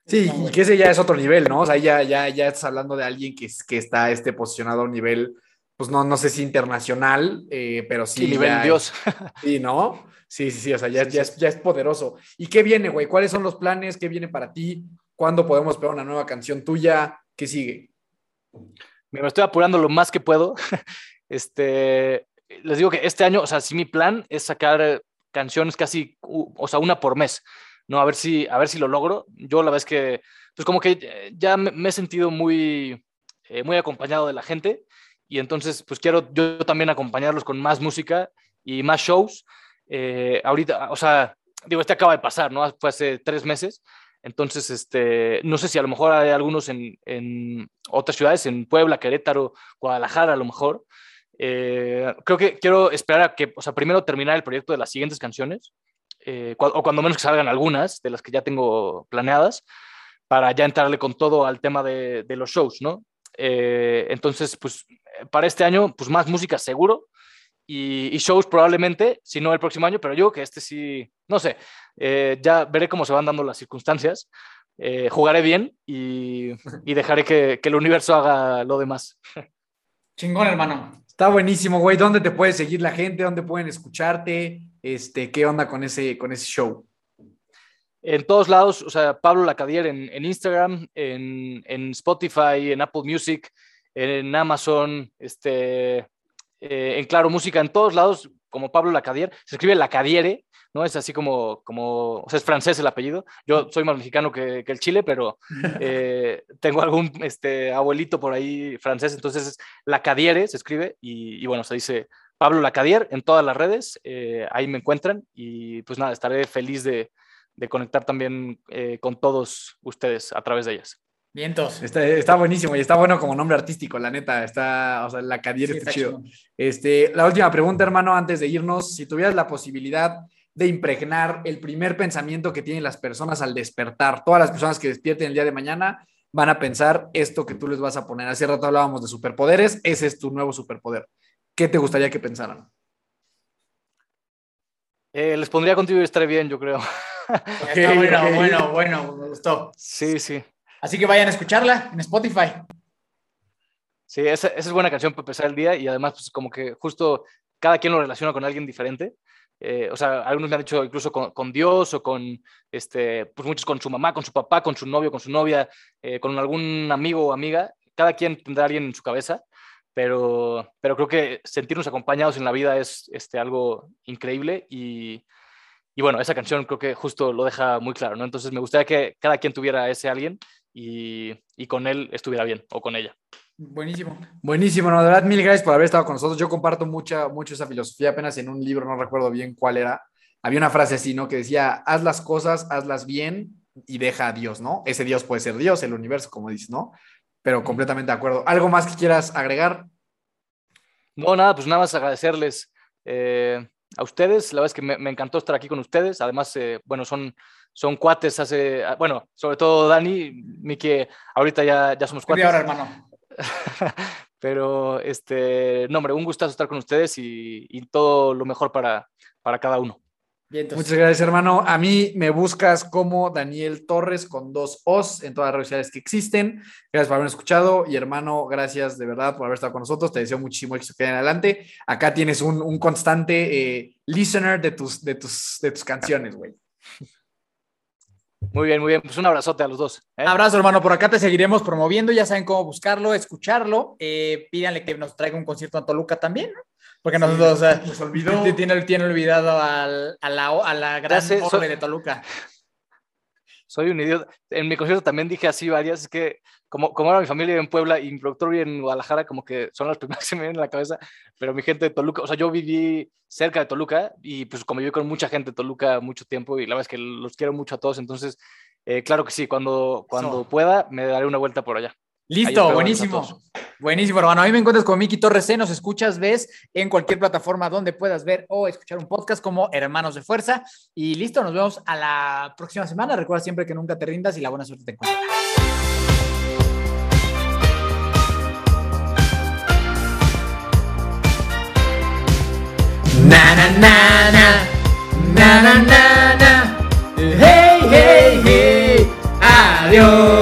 Sí, y que ese ya es otro nivel, ¿no? O sea, ya, ya, ya estás hablando de alguien que, que está este, posicionado a un nivel, pues no, no sé si internacional, eh, pero sí. sí nivel Dios. Sí, ¿no? Sí, sí, sí, o sea, ya, ya, es, ya es poderoso. ¿Y qué viene, güey? ¿Cuáles son los planes? ¿Qué viene para ti? ¿Cuándo podemos esperar una nueva canción tuya? ¿Qué sigue? Me estoy apurando lo más que puedo. <laughs> Este, les digo que este año, o sea, sí mi plan es sacar canciones casi, o sea, una por mes, ¿no? A ver si, a ver si lo logro. Yo la verdad es que, pues como que ya me, me he sentido muy, eh, muy acompañado de la gente y entonces, pues quiero yo también acompañarlos con más música y más shows. Eh, ahorita, o sea, digo, este acaba de pasar, ¿no? Fue hace tres meses. Entonces, este, no sé si a lo mejor hay algunos en, en otras ciudades, en Puebla, Querétaro, Guadalajara, a lo mejor. Eh, creo que quiero esperar a que, o sea, primero terminar el proyecto de las siguientes canciones, eh, o cuando menos que salgan algunas de las que ya tengo planeadas, para ya entrarle con todo al tema de, de los shows, ¿no? Eh, entonces, pues, para este año, pues más música seguro, y, y, shows probablemente, si no el próximo año, pero yo que este sí, no sé, eh, ya veré cómo se van dando las circunstancias, eh, jugaré bien y, <laughs> y dejaré que, que, el universo haga lo demás. Chingón, hermano. Está buenísimo, güey. ¿Dónde te puede seguir la gente? ¿Dónde pueden escucharte? Este, ¿Qué onda con ese, con ese show? En todos lados, o sea, Pablo Lacadier en, en Instagram, en, en Spotify, en Apple Music, en Amazon, este, eh, en Claro Música, en todos lados como Pablo Lacadier, se escribe Lacadiere, ¿no? Es así como, como, o sea, es francés el apellido. Yo soy más mexicano que, que el Chile, pero <laughs> eh, tengo algún este, abuelito por ahí francés, entonces es Lacadiere, se escribe, y, y bueno, se dice Pablo Lacadier en todas las redes, eh, ahí me encuentran, y pues nada, estaré feliz de, de conectar también eh, con todos ustedes a través de ellas. Vientos. Está, está buenísimo y está bueno como nombre artístico, la neta. Está, o sea, la Cadier Sí, está, está chido. Este, la última pregunta, hermano, antes de irnos. Si tuvieras la posibilidad de impregnar el primer pensamiento que tienen las personas al despertar, todas las personas que despierten el día de mañana van a pensar esto que tú les vas a poner. Hace rato hablábamos de superpoderes, ese es tu nuevo superpoder. ¿Qué te gustaría que pensaran? Eh, les pondría contigo y estaré bien, yo creo. <laughs> Está bueno, bueno, bueno, me gustó. Sí, sí. Así que vayan a escucharla en Spotify. Sí, esa, esa es buena canción para empezar el día y además, pues como que justo cada quien lo relaciona con alguien diferente. Eh, o sea, algunos me han dicho incluso con, con Dios o con, este, pues muchos con su mamá, con su papá, con su novio, con su novia, eh, con algún amigo o amiga. Cada quien tendrá a alguien en su cabeza, pero, pero creo que sentirnos acompañados en la vida es este, algo increíble y, y bueno, esa canción creo que justo lo deja muy claro, ¿no? Entonces me gustaría que cada quien tuviera a ese alguien y, y con él estuviera bien o con ella. Buenísimo. Buenísimo, no, de verdad, mil gracias por haber estado con nosotros. Yo comparto mucha, mucho esa filosofía, apenas en un libro, no recuerdo bien cuál era, había una frase así, ¿no? Que decía, haz las cosas, hazlas bien y deja a Dios, ¿no? Ese Dios puede ser Dios, el universo, como dices, ¿no? Pero completamente de acuerdo. ¿Algo más que quieras agregar? No, nada, pues nada más agradecerles eh, a ustedes. La verdad es que me, me encantó estar aquí con ustedes. Además, eh, bueno, son, son cuates hace, ah, bueno, sobre todo Dani, Miki, ahorita ya, ya somos cuates. Media hora, hermano. <laughs> Pero, este, no, hombre, un gustazo estar con ustedes y, y todo lo mejor para, para cada uno. Vientos. Muchas gracias, hermano. A mí me buscas como Daniel Torres con dos O's en todas las redes sociales que existen. Gracias por haberme escuchado y hermano, gracias de verdad por haber estado con nosotros. Te deseo muchísimo éxito que en adelante. Acá tienes un, un constante eh, listener de tus, de tus, de tus canciones, güey. Muy bien, muy bien. Pues un abrazote a los dos. ¿eh? Abrazo, hermano. Por acá te seguiremos promoviendo. Ya saben cómo buscarlo, escucharlo. Eh, pídanle que nos traiga un concierto en Toluca también, ¿no? Porque nosotros, o sea, Nos olvidó. tiene, tiene olvidado al- a, la, a la gran sé, orbe soy- de Toluca. Soy un idiota. En mi concierto también dije así varias, es que como, como ahora mi familia vive en Puebla y mi productor vive en Guadalajara, como que son las <laughs> primeras que se me vienen en la cabeza, pero mi gente de Toluca, o sea, yo viví cerca de Toluca y pues como viví con mucha gente de Toluca mucho tiempo y la verdad es que los quiero mucho a todos, entonces, eh, claro que sí, cuando, cuando pueda me daré una vuelta por allá. Listo, buenísimo. Buenísimo, hermano. A mí me encuentras con Miki Torres C. Nos escuchas, ves en cualquier plataforma donde puedas ver o escuchar un podcast como Hermanos de Fuerza. Y listo, nos vemos a la próxima semana. Recuerda siempre que nunca te rindas y la buena suerte te encuentra. Na na na na na na na na hey hey hey adiós